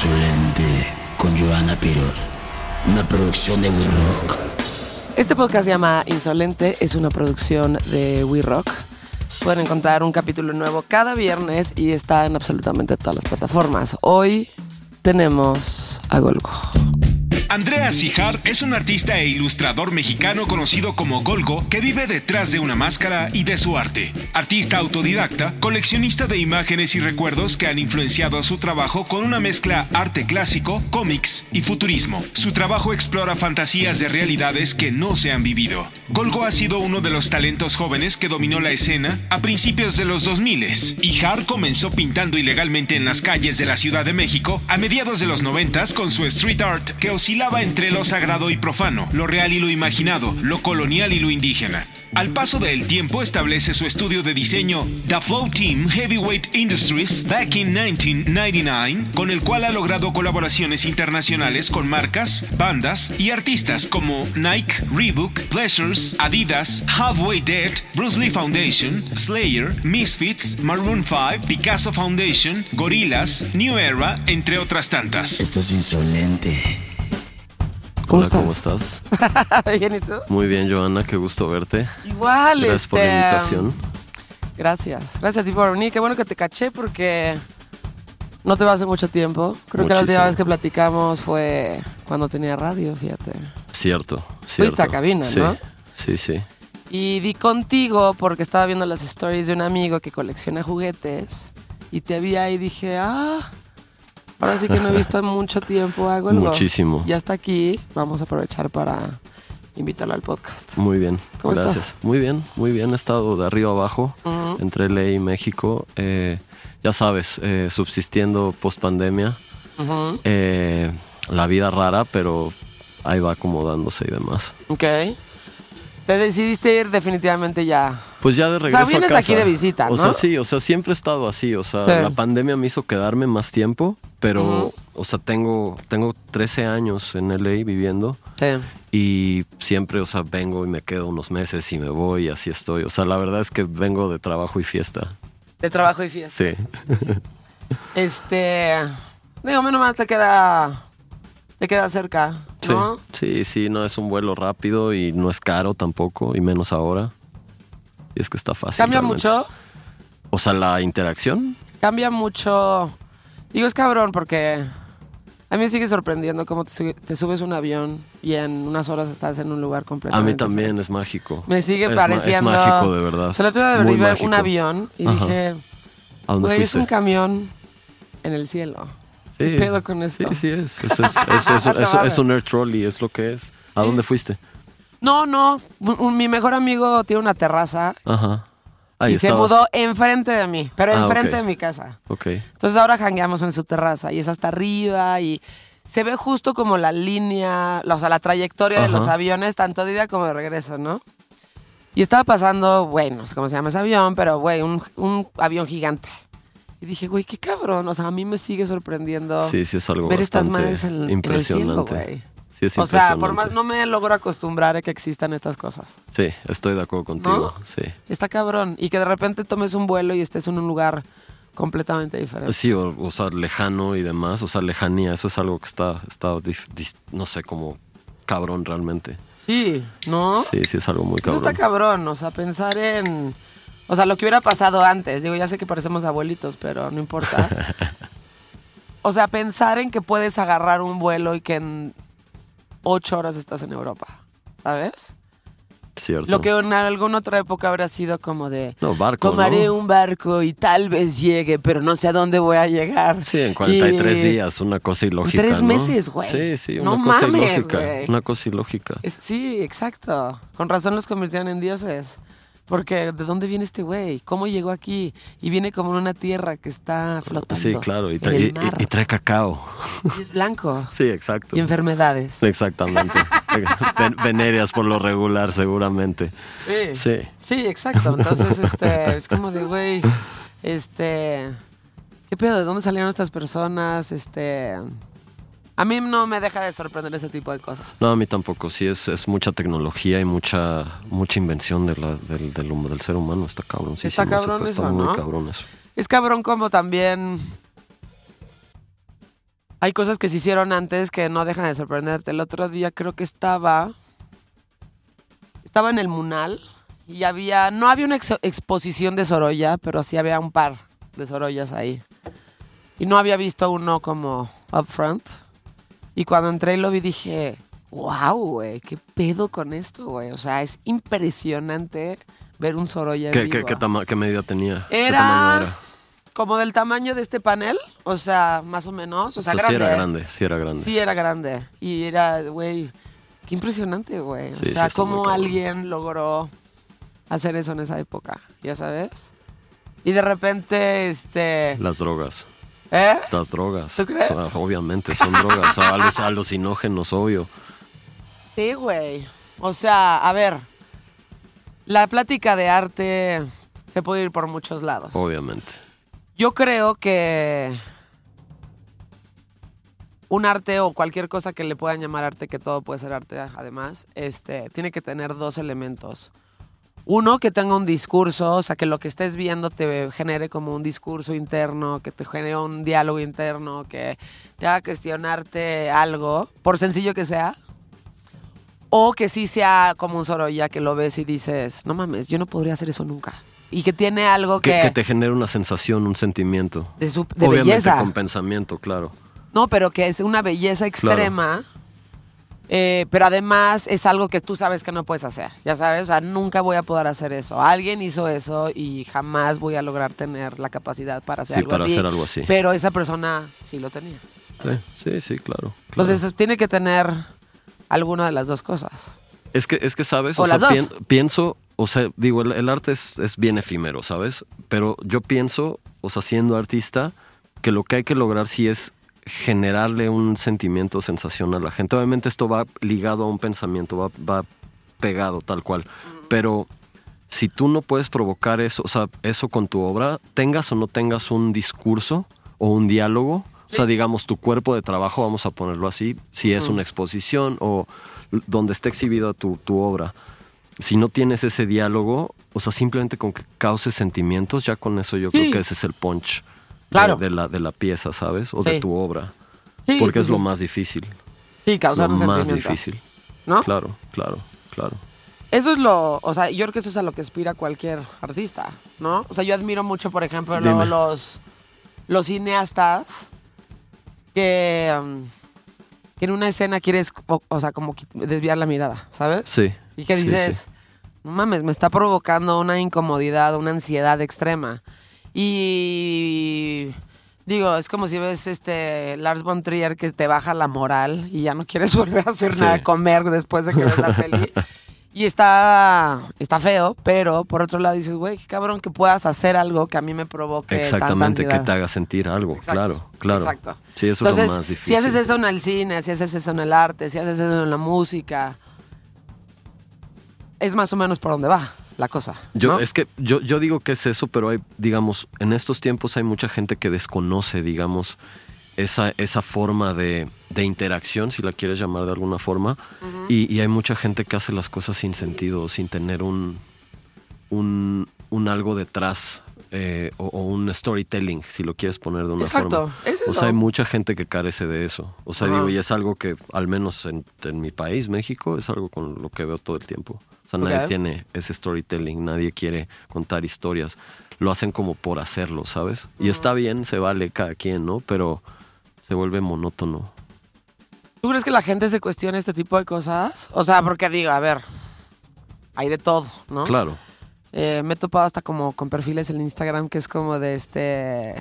Insolente con Joana Piroz. Una producción de We Rock. Este podcast se llama Insolente, es una producción de We Rock. Pueden encontrar un capítulo nuevo cada viernes y está en absolutamente todas las plataformas. Hoy tenemos a Golgo. Andrea Sijar es un artista e ilustrador mexicano conocido como Golgo que vive detrás de una máscara y de su arte. Artista autodidacta, coleccionista de imágenes y recuerdos que han influenciado su trabajo con una mezcla arte clásico, cómics y futurismo. Su trabajo explora fantasías de realidades que no se han vivido. Golgo ha sido uno de los talentos jóvenes que dominó la escena a principios de los 2000 y Har comenzó pintando ilegalmente en las calles de la Ciudad de México a mediados de los 90 con su street art que oscilaba entre lo sagrado y profano, lo real y lo imaginado, lo colonial y lo indígena. Al paso del tiempo establece su estudio de diseño The Flow Team Heavyweight Industries back in 1999, con el cual ha logrado colaboraciones internacionales con marcas, bandas y artistas como Nike, Reebok, Pleasures, Adidas, Halfway Dead, Bruce Lee Foundation, Slayer, Misfits, Maroon 5, Picasso Foundation, Gorillaz, New Era, entre otras tantas. Esto es insolente. ¿Cómo Hola, ¿cómo estás? estás? Bien, ¿y tú? Muy bien, Joana, qué gusto verte. Igual, Gracias por la este, invitación. Gracias. Gracias a ti por venir. Qué bueno que te caché porque no te va hace mucho tiempo. Creo que la última vez que platicamos fue cuando tenía radio, fíjate. Cierto, cierto. a cabina, sí, ¿no? Sí, sí. Y di contigo porque estaba viendo las stories de un amigo que colecciona juguetes y te vi ahí y dije, ah, ahora sí que no he visto en mucho tiempo a Golgo. Muchísimo. Ya está aquí, vamos a aprovechar para invitarlo al podcast. Muy bien. ¿Cómo Gracias. estás? Muy bien, muy bien. He estado de arriba abajo, entre LA y México. Eh, ya sabes, eh, subsistiendo post pandemia. Ujú. la vida rara, pero ahí va acomodándose y demás. Ok. Te decidiste ir definitivamente ya. Pues ya de sea, regreso vienes a casa. aquí de visita, O ¿no? sea, sí, o sea, siempre he estado así. O sea, Sí. la pandemia me hizo quedarme más tiempo, pero, o sea, tengo, tengo 13 años en LA viviendo. Sí. Y siempre, o sea, vengo y me quedo unos meses y me voy y así estoy. O sea, la verdad es que vengo de trabajo y fiesta. De trabajo y fiesta. Sí. Este. Digo, menos mal te queda. Te queda cerca, Sí. ¿no? Sí, sí, no es un vuelo rápido y no es caro tampoco, y menos ahora. Y es que está fácil. Cambia realmente. mucho. O sea, la interacción. Cambia mucho. Digo, es cabrón porque. A mí me sigue sorprendiendo cómo te, te subes a un avión y en unas horas estás en un lugar A completamente. mí también diferente. es mágico. Me sigue Es pareciendo. Es mágico, de verdad. O sea, el otro día ver un avión y Ajá. dije, ¿A dónde güey, es un camión en el cielo. Sí. ¿Qué pedo con esto? Sí, sí es. Eso es, eso- eso- eso- es un air trolley, es lo que es. ¿A dónde fuiste? No, no. mi mejor amigo tiene una terraza Ajá. Ahí y se mudó enfrente de mí, pero Ah, enfrente de mi casa. Ok. Entonces ahora jangueamos en su terraza y es hasta arriba y se ve justo como la línea, la- o sea, la trayectoria de los aviones, tanto de ida como de regreso, ¿no? Y estaba pasando, güey, no sé cómo se llama ese avión, pero güey, un, un avión gigante. Y dije, güey, qué cabrón, o sea, a mí me sigue sorprendiendo Sí, sí es algo ver estas madres en, en el cielo, güey. Sí, O sea, por más, no me logro acostumbrar a que existan estas cosas. Sí, estoy de acuerdo contigo. Sí. Está cabrón. Y que de repente tomes un vuelo y estés en un lugar completamente diferente. Sí, o, o sea, lejano y demás, o sea, lejanía, eso es algo que está, está no sé, como cabrón realmente. Sí, ¿no? Sí, sí es algo muy Eso cabrón. está cabrón, o sea, pensar en... O sea, lo que hubiera pasado antes. Digo, ya sé que parecemos abuelitos, pero no importa. O sea, pensar en que puedes agarrar un vuelo y que en ocho horas estás en Europa, ¿sabes? Cierto. Lo que en alguna otra época habría sido como de... No, barco, Tomaré ¿no? un barco y tal vez llegue, pero no sé a dónde voy a llegar. Sí, en 43 Y- días, una cosa ilógica, tres ¿no? meses, güey. Sí, sí, No una cosa mames, ilógica. güey. Una cosa ilógica. Sí, exacto. Con razón los convirtieron en dioses. Porque ¿de dónde viene este güey? ¿Cómo llegó aquí? Y viene como en una tierra que está flotando. Sí, claro, y, trae- y- y trae cacao. Y es blanco. Sí, exacto. Y enfermedades. Exactamente. Ven- Venéreas por lo regular, seguramente. Sí. Sí. Sí, exacto. Entonces, este, es como de, güey, este, ¿qué pedo? ¿De dónde salieron estas personas? Este, a mí no me deja de sorprender ese tipo de cosas. No, a mí tampoco. Sí, es, es mucha tecnología y mucha mucha invención de la- del, del, del ser humano. Está cabrón. Sí, Está sí, cabrón Está eso, muy ¿no? cabrón eso. Es cabrón como también hay cosas que se hicieron antes que no dejan de sorprenderte. El otro día creo que estaba. Estaba en el Munal y había. No había una ex- exposición de Sorolla, pero sí había un par de Sorollas ahí. Y no había visto uno como up front. Y cuando entré y lo vi dije, wow, güey, qué pedo con esto, güey. O sea, es impresionante ver un Sorolla en ¿Qué, vivo. qué, qué, qué medida tenía? ¿Qué Era-? Como del tamaño de este panel, o sea, más o menos. O sea, sí grande. era grande, sí era grande. Sí, era grande. Y era, güey, qué impresionante, güey. Sí, o sí, sea, cómo alguien logró hacer eso en esa época, ya sabes. Y de repente, este... Las drogas. ¿Eh? Las drogas. ¿Tú crees? O sea, obviamente, son drogas. O sea, alu- alucinógenos, obvio. Sí, güey. O sea, a ver, la plática de arte se puede ir por muchos lados. Obviamente. Yo creo que un arte o cualquier cosa que le puedan llamar arte, que todo puede ser arte además, este, tiene que tener dos elementos. Uno, que tenga un discurso, o sea, que lo que estés viendo te genere como un discurso interno, que te genere un diálogo interno, que te haga cuestionarte algo, por sencillo que sea. O que sí sea como un Sorolla que lo ves y dices, no mames, yo no podría hacer eso nunca. Y que tiene algo Que, que, que te genere una sensación, un sentimiento. de, su, de obviamente belleza. con pensamiento, claro. No, pero que es una belleza extrema. Eh, pero además es algo que tú sabes que no puedes hacer. Ya sabes, o sea, nunca voy a poder hacer eso. Alguien hizo eso y jamás voy a lograr tener la capacidad para hacer Sí, algo para así. hacer algo así. Pero esa persona sí lo tenía. Sí, sí, sí, claro. claro. Entonces tiene que tener alguna de las dos cosas. Es que, es que sabes, O o, sea, las dos. pien- pienso, o sea, digo, el, el arte es, es bien efímero, ¿sabes? Pero yo pienso, o sea, siendo artista, que lo que hay que lograr sí es generarle un sentimiento, sensación a la gente. Obviamente esto va ligado a un pensamiento, va, va pegado tal cual. Pero si tú no puedes provocar eso, o sea, eso con tu obra, tengas o no tengas un discurso o un diálogo, o sea, digamos, tu cuerpo de trabajo, vamos a ponerlo así, si es una exposición o donde esté exhibida tu, tu obra, si no tienes ese diálogo, o sea, simplemente con que causes sentimientos, ya con eso yo Sí. creo que ese es el punch Claro. de, la, de la pieza, ¿sabes? O Sí. de tu obra. Sí, Porque sí, es lo más difícil. Sí, causar lo un más sentimiento. difícil. ¿No? Claro, claro, claro. Eso es lo, o sea, yo creo que eso es a lo que aspira cualquier artista, ¿no? O sea, yo admiro mucho, por ejemplo, luego los, los cineastas que, um, que en una escena quieres, o, o sea, como desviar la mirada, ¿sabes? Sí. Y que dices, no mames, me está provocando una incomodidad, una ansiedad extrema. Y digo, es como si ves este Lars von Trier que te baja la moral y ya no quieres volver a hacer Sí. nada de comer después de que ves la peli. Y está, está feo, pero por otro lado dices, güey, qué cabrón que puedas hacer algo que a mí me provoque tanta Exactamente, que ansiedad". te haga sentir algo, Exacto, claro, claro. Exacto. Sí, eso Entonces, es lo más si haces eso en el cine, si haces eso en el arte, si haces eso en la música, es más o menos por donde va la cosa. Yo, ¿no? Es que yo, yo digo que es eso, pero hay, digamos, en estos tiempos hay mucha gente que desconoce, digamos, esa, esa forma de, de interacción, si la quieres llamar de alguna forma, y, y hay mucha gente que hace las cosas sin sentido, sin tener un, un, un algo detrás. eh, o, o un storytelling, si lo quieres poner de una Exacto, forma. es O eso. sea, hay mucha gente que carece de eso. O sea, digo, y es algo que, al menos en, en mi país, México, es algo con lo que veo todo el tiempo. O sea, nadie tiene ese storytelling, nadie quiere contar historias. Lo hacen como por hacerlo, ¿sabes? Y está bien, se vale cada quien, ¿no? Pero se vuelve monótono. ¿Tú crees que la gente se cuestiona este tipo de cosas? O sea, porque digo, a ver, hay de todo, ¿no? Claro. Eh, me he topado hasta como con perfiles en Instagram que es como de este...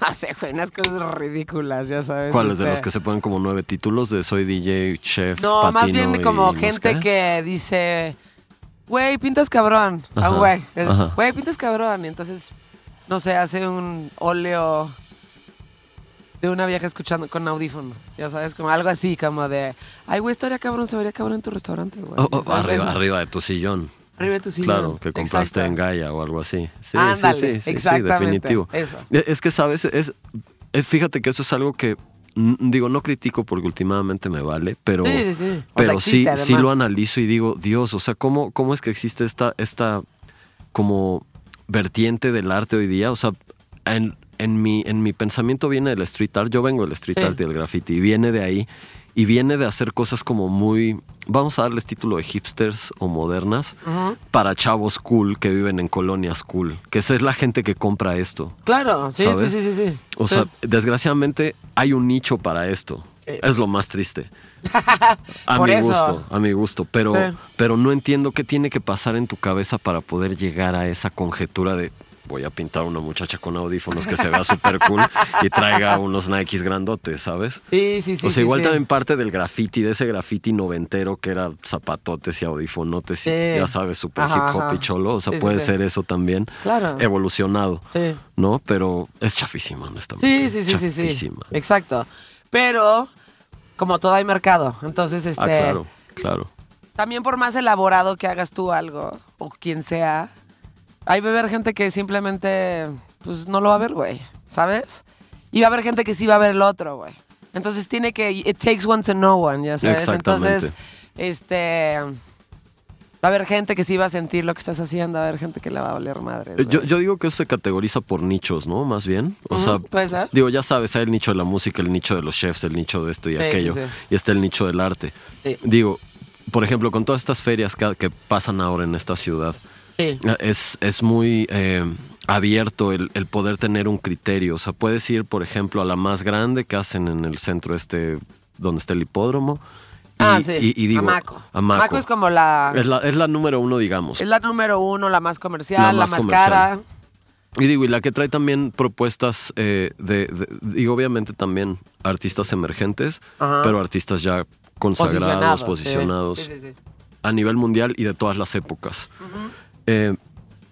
No sé, güey, unas cosas ridículas, ya sabes. ¿Cuáles de este- los que se ponen como nueve títulos de soy DJ, chef, No, más bien como gente que dice, güey, pintas cabrón. Ah, Ajá, güey. Es, ajá. Güey, pintas cabrón. Y entonces, no sé, hace un óleo de una vieja escuchando con audífonos. Ya sabes, como algo así, como de, ay, güey, estaría cabrón, se vería cabrón en tu restaurante, güey. Oh, oh, arriba, Eso. arriba de tu sillón. Arriba tu sillón. Claro, que compraste Exacto. en Gaia o algo así. Sí, Ándale, sí, sí, sí, sí, exactamente, definitivo. eso. Eh, Es que, ¿sabes? Es, es- fíjate que eso es algo que, mm, digo, no critico porque últimamente me vale, pero, Sí, sí, sí. O sea, pero existe, sí, sí lo analizo y digo, Dios, o sea, ¿cómo, cómo es que existe esta, esta como vertiente del arte hoy día? O sea, en- en, mi, en mi pensamiento viene del street art. Yo vengo del street art y del graffiti. Y viene de ahí. Y viene de hacer cosas como muy. Vamos a darles título de hipsters o modernas para chavos cool que viven en colonias cool. Que esa es la gente que compra esto. Claro, sí, sí, ¿Sabes? sí, sí, sí. O Sí. sea, desgraciadamente hay un nicho para esto. Sí. Es lo más triste. A mi eso. gusto, a mi gusto. Pero, pero no entiendo qué tiene que pasar en tu cabeza para poder llegar a esa conjetura de voy a pintar a una muchacha con audífonos que se vea súper cool y traiga unos Nikes grandotes, ¿sabes? Sí, sí, sí. o sea, sí, igual sí. también parte del graffiti, de ese graffiti noventero que era zapatotes y audifonotes y Sí. ya sabes, súper hip hop ajá. y cholo. O sea, puede ser eso también. Claro. Evolucionado. Sí. ¿no? Pero es chafísima, honestamente. Sí, sí, sí, sí, sí. Exacto. Pero, como todo hay mercado. Entonces, este. Ah, claro, claro. También por más elaborado que hagas tú algo, o quien sea, hay va a haber gente que simplemente, pues, no lo va a ver, güey. ¿Sabes? Y va a haber gente que sí va a ver el otro, güey. Entonces tiene que, it takes one to know one, ya sabes. Entonces, este, va a haber gente que sí va a sentir lo que estás haciendo, va a haber gente que le va a valer madre. Eh, Yo, yo digo que eso se categoriza por nichos, ¿no? Más bien. O sea, puede ser. digo, ya sabes, hay el nicho de la música, el nicho de los chefs, el nicho de esto y Sí, aquello. sí, sí. Y está el nicho del arte. Sí. Digo, por ejemplo, con todas estas ferias que, que pasan ahora en esta ciudad, Sí. es, es muy eh, abierto el, el poder tener un criterio. O sea, puedes ir, por ejemplo, a la más grande que hacen en el centro este, donde está el hipódromo. Y, ah, sí. y- y digo, Amaco. Amaco. Amaco es como la, Es la, es la número uno, digamos. es la número uno, la más comercial, La la más más, comercial. cara. Y digo, y la que trae también propuestas eh, de, de- digo, obviamente también artistas emergentes, Ajá. pero artistas ya consagrados, Posicionados, sí. posicionados Sí, sí, sí. a nivel mundial y de todas las épocas. Eh,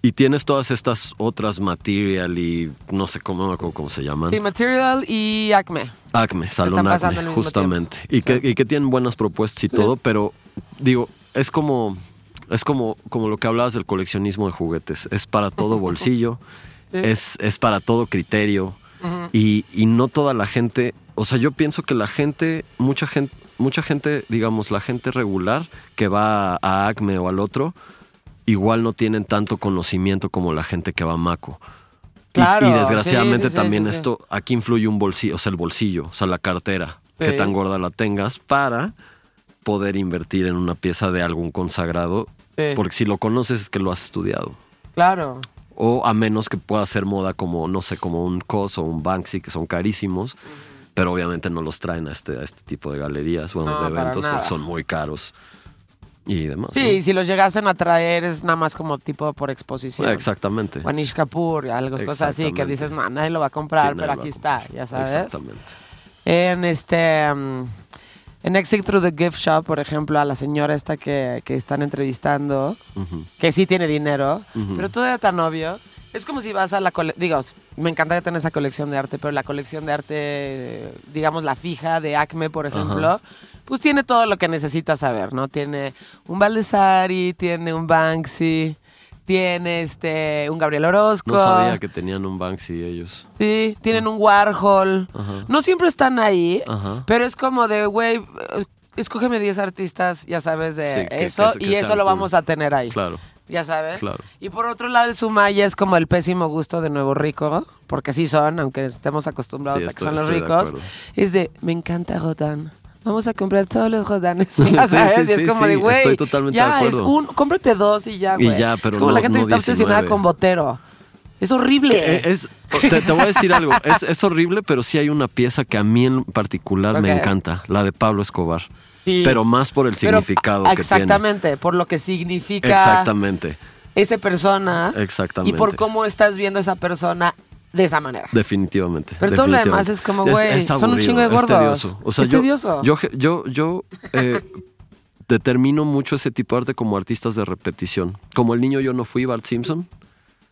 y tienes todas estas otras material y no sé cómo, acuerdo cómo se llaman. Sí, Material y Acme. Acme, Salón pasando Acme, justamente. Y, que, y que tienen buenas propuestas y todo, pero digo, es como, es como, como lo que hablabas del coleccionismo de juguetes. Es para todo bolsillo, Sí. es, es para todo criterio. y, y no toda la gente, o sea, yo pienso que la gente, mucha gente, mucha gente, digamos, la gente regular que va a, a Acme o al otro, igual no tienen tanto conocimiento como la gente que va a Maco. Y- Claro, y, desgraciadamente sí, sí, sí, también sí, esto, aquí influye un bolsillo, o sea, el bolsillo, o sea, la cartera, que tan gorda la tengas para poder invertir en una pieza de algún consagrado, porque si lo conoces es que lo has estudiado. Claro. O a menos que pueda ser moda como, no sé, como un COS o un Banksy, que son carísimos, pero obviamente no los traen a este, a este tipo de galerías, bueno, No, de eventos, porque son muy caros y demás. Sí, ¿no? si los llegasen a traer es nada más como tipo por exposición. Exactamente. O Anish Kapoor, algo, cosas así, que dices, no, nadie lo va a comprar, Sí, pero aquí está, ya sabes. Exactamente. En este. mm, en Exit Through the Gift Shop, por ejemplo, a la señora esta que, que están entrevistando, que sí tiene dinero, Ujú. pero todo era tan obvio. Es como si vas a la colección, digo, me encantaría tener esa colección de arte, pero la colección de arte, digamos la fija de Acme, por ejemplo. Pues tiene todo lo que necesitas saber, ¿no? Tiene un Baldessari, tiene un Banksy, tiene este un Gabriel Orozco. No sabía que tenían un Banksy ellos. Sí, tienen un Warhol. Ajá. No siempre están ahí, Ajá. pero es como de, güey, escógeme 10 artistas, ya sabes, de Sí, que- eso, que- que y eso lo cool. vamos a tener ahí. Claro, Ya sabes. claro. Y por otro lado, el Sumaya es como el pésimo gusto de Nuevo Rico, porque sí son, aunque estemos acostumbrados Sí, a que estoy- son los de ricos. Es de, me encanta Rodin. Vamos a comprar todos los Rodanes. Ya Sí, sabes, sí, y es sí, como sí, de, güey, estoy totalmente ya de es un, cómprate dos y ya, Y güey. ya, pero es como no- la gente no que está obsesionada 19. con Botero. Es horrible. Eh, Es, te, te voy a decir algo, es, es horrible, pero sí hay una pieza que a mí en particular me encanta, la de Pablo Escobar. Sí. Pero más por el Pero, significado ah, que Exactamente, por lo que significa. Exactamente, esa persona exactamente. y por cómo estás viendo a esa persona de esa manera. Definitivamente. Pero todo lo demás es como, güey, son un chingo de es gordos. tedioso. O sea, Es yo, tedioso. Yo, yo, yo eh, determino mucho ese tipo de arte como artistas de repetición. Como el niño yo no fui, Bart Simpson.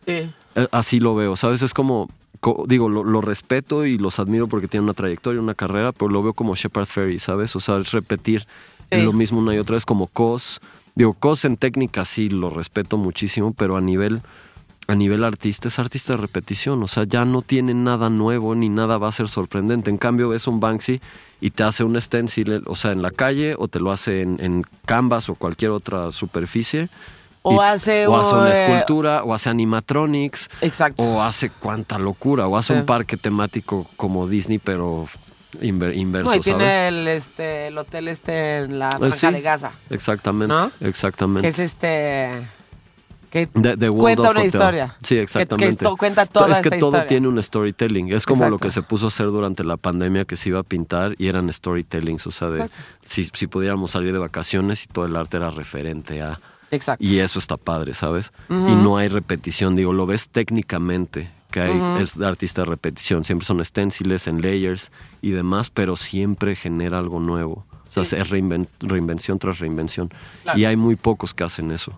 Sí. Eh, Así lo veo, ¿sabes? Es como, co- digo, lo, lo respeto y los admiro porque tienen una trayectoria, una carrera, pero lo veo como Shepard Ferry, ¿sabes? O sea, es repetir lo mismo una y otra vez como Cos. Digo, Cos en técnica sí lo respeto muchísimo, pero a nivel, a nivel artista es artista de repetición. O sea, ya no tiene nada nuevo ni nada va a ser sorprendente. En cambio, ves un Banksy y te hace un stencil, o sea, en la calle o te lo hace en, en Canvas o cualquier otra superficie O hace o hace una eh, escultura, o hace animatronics, Exacto. o hace cuánta locura, o hace Sí. un parque temático como Disney, pero inver- inverso, no, y ¿sabes? tiene el, este, el hotel este en la Eh, franja sí. de Gaza, Exactamente, ¿No? exactamente. que es este... Que cuenta una Hotel. historia. Sí, exactamente. Que, cuenta toda es que esta todo historia. tiene un storytelling. Es como lo que se puso a hacer durante la pandemia que se iba a pintar y eran storytellings. O sea, de si, si pudiéramos salir de vacaciones y todo el arte era referente a. Exacto. Y eso está padre, ¿sabes? Y no hay repetición. Digo, lo ves técnicamente que hay, es de artista de repetición. Siempre son stenciles en layers y demás, pero siempre genera algo nuevo. O sea, Sí. es reinven- reinvención tras reinvención. Claro. Y hay muy pocos que hacen eso.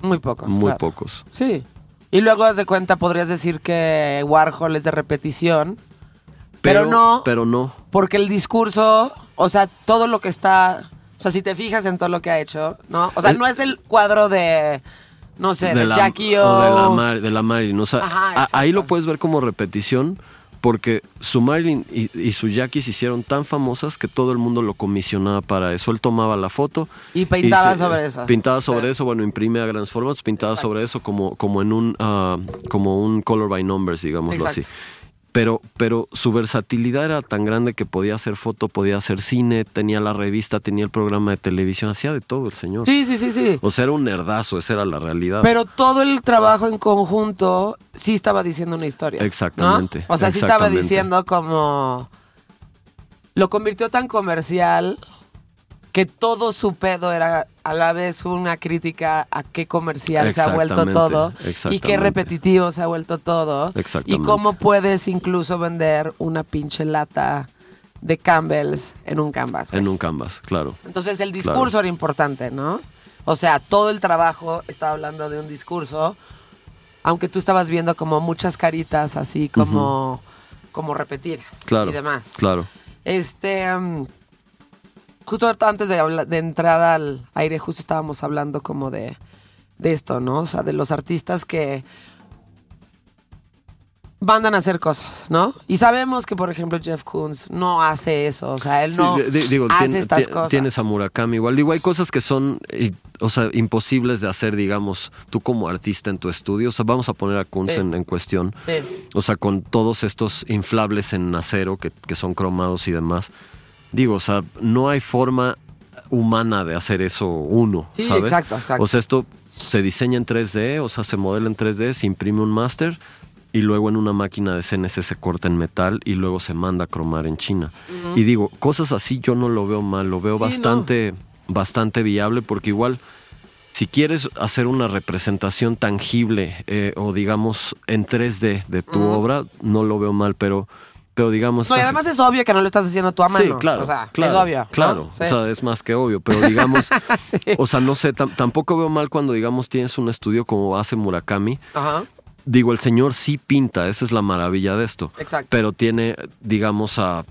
Muy pocos. muy claro. pocos. Sí. Y luego, haz de cuenta, podrías decir que Warhol es de repetición, pero, no, Pero no. porque el discurso, o sea, todo lo que está, o sea, si te fijas en todo lo que ha hecho, ¿no? O sea, El- no es el cuadro de, no sé, de, la, Jackie o o... de la, Mar- de la. O sea, Ajá, a- ahí lo puedes ver como repetición porque su Marilyn y, y su Jackie se hicieron tan famosas que todo el mundo lo comisionaba para eso. Él tomaba la foto. Y pintaba se- sobre eso. Pintaba sobre Sí. eso, bueno, imprime a grandes formatos, pintaba Exacto. sobre eso como, como en un ah, como un color by numbers, digámoslo Exacto. así. Pero, pero su versatilidad era tan grande que podía hacer foto, podía hacer cine, tenía la revista, tenía el programa de televisión, hacía de todo el señor. Sí, sí, sí, sí. O sea, era un nerdazo, esa era la realidad. Pero todo el trabajo en conjunto sí estaba diciendo una historia. ¿no? Exactamente, O sea, sí estaba diciendo como. Lo convirtió tan comercial que todo su pedo era a la vez una crítica a qué comercial se ha vuelto todo y qué repetitivo se ha vuelto todo. Y cómo puedes incluso vender una pinche lata de Campbell's en un canvas. En un canvas, claro. Entonces el discurso era importante, ¿no? O sea, todo el trabajo estaba hablando de un discurso, aunque tú estabas viendo como muchas caritas así como, como repetidas Claro. y demás. Claro. Este, justo antes de, entrar al aire, justo estábamos hablando como de, de esto, ¿no? O sea, de los artistas que mandan a hacer cosas, ¿no? Y sabemos que, por ejemplo, Jeff Koons no hace eso, o sea, él no di- di- digo, hace estas cosas. Tienes a Murakami igual. Digo, hay cosas que son, y- o sea, imposibles de hacer, digamos, tú como artista en tu estudio. O sea, vamos a poner a Sí. en, en cuestión. Sí. O sea, con todos estos inflables en acero que, que son cromados y demás. Digo, o sea, no hay forma humana de hacer eso uno, Sí, ¿sabes? exacto, exacto. O sea, esto se diseña en 3D, o sea, se modela en 3D, se imprime un máster y luego en una máquina de CNC se corta en metal y luego se manda a cromar en China. Y digo, cosas así yo no lo veo mal, lo veo Sí, bastante, bastante viable porque igual si quieres hacer una representación tangible eh, o digamos en 3D de tu obra, no lo veo mal, pero, pero digamos... No, y además es obvio que no lo estás haciendo tú a mano. Sí, claro, O sea, claro, es obvio. ¿no? Claro, Sí. o sea, es más que obvio, pero digamos, Sí. o sea, no sé, tam- tampoco veo mal cuando, digamos, tienes un estudio como hace Murakami. Ajá, Digo, el señor sí pinta, esa es la maravilla de esto. exacto. Pero tiene, digamos, a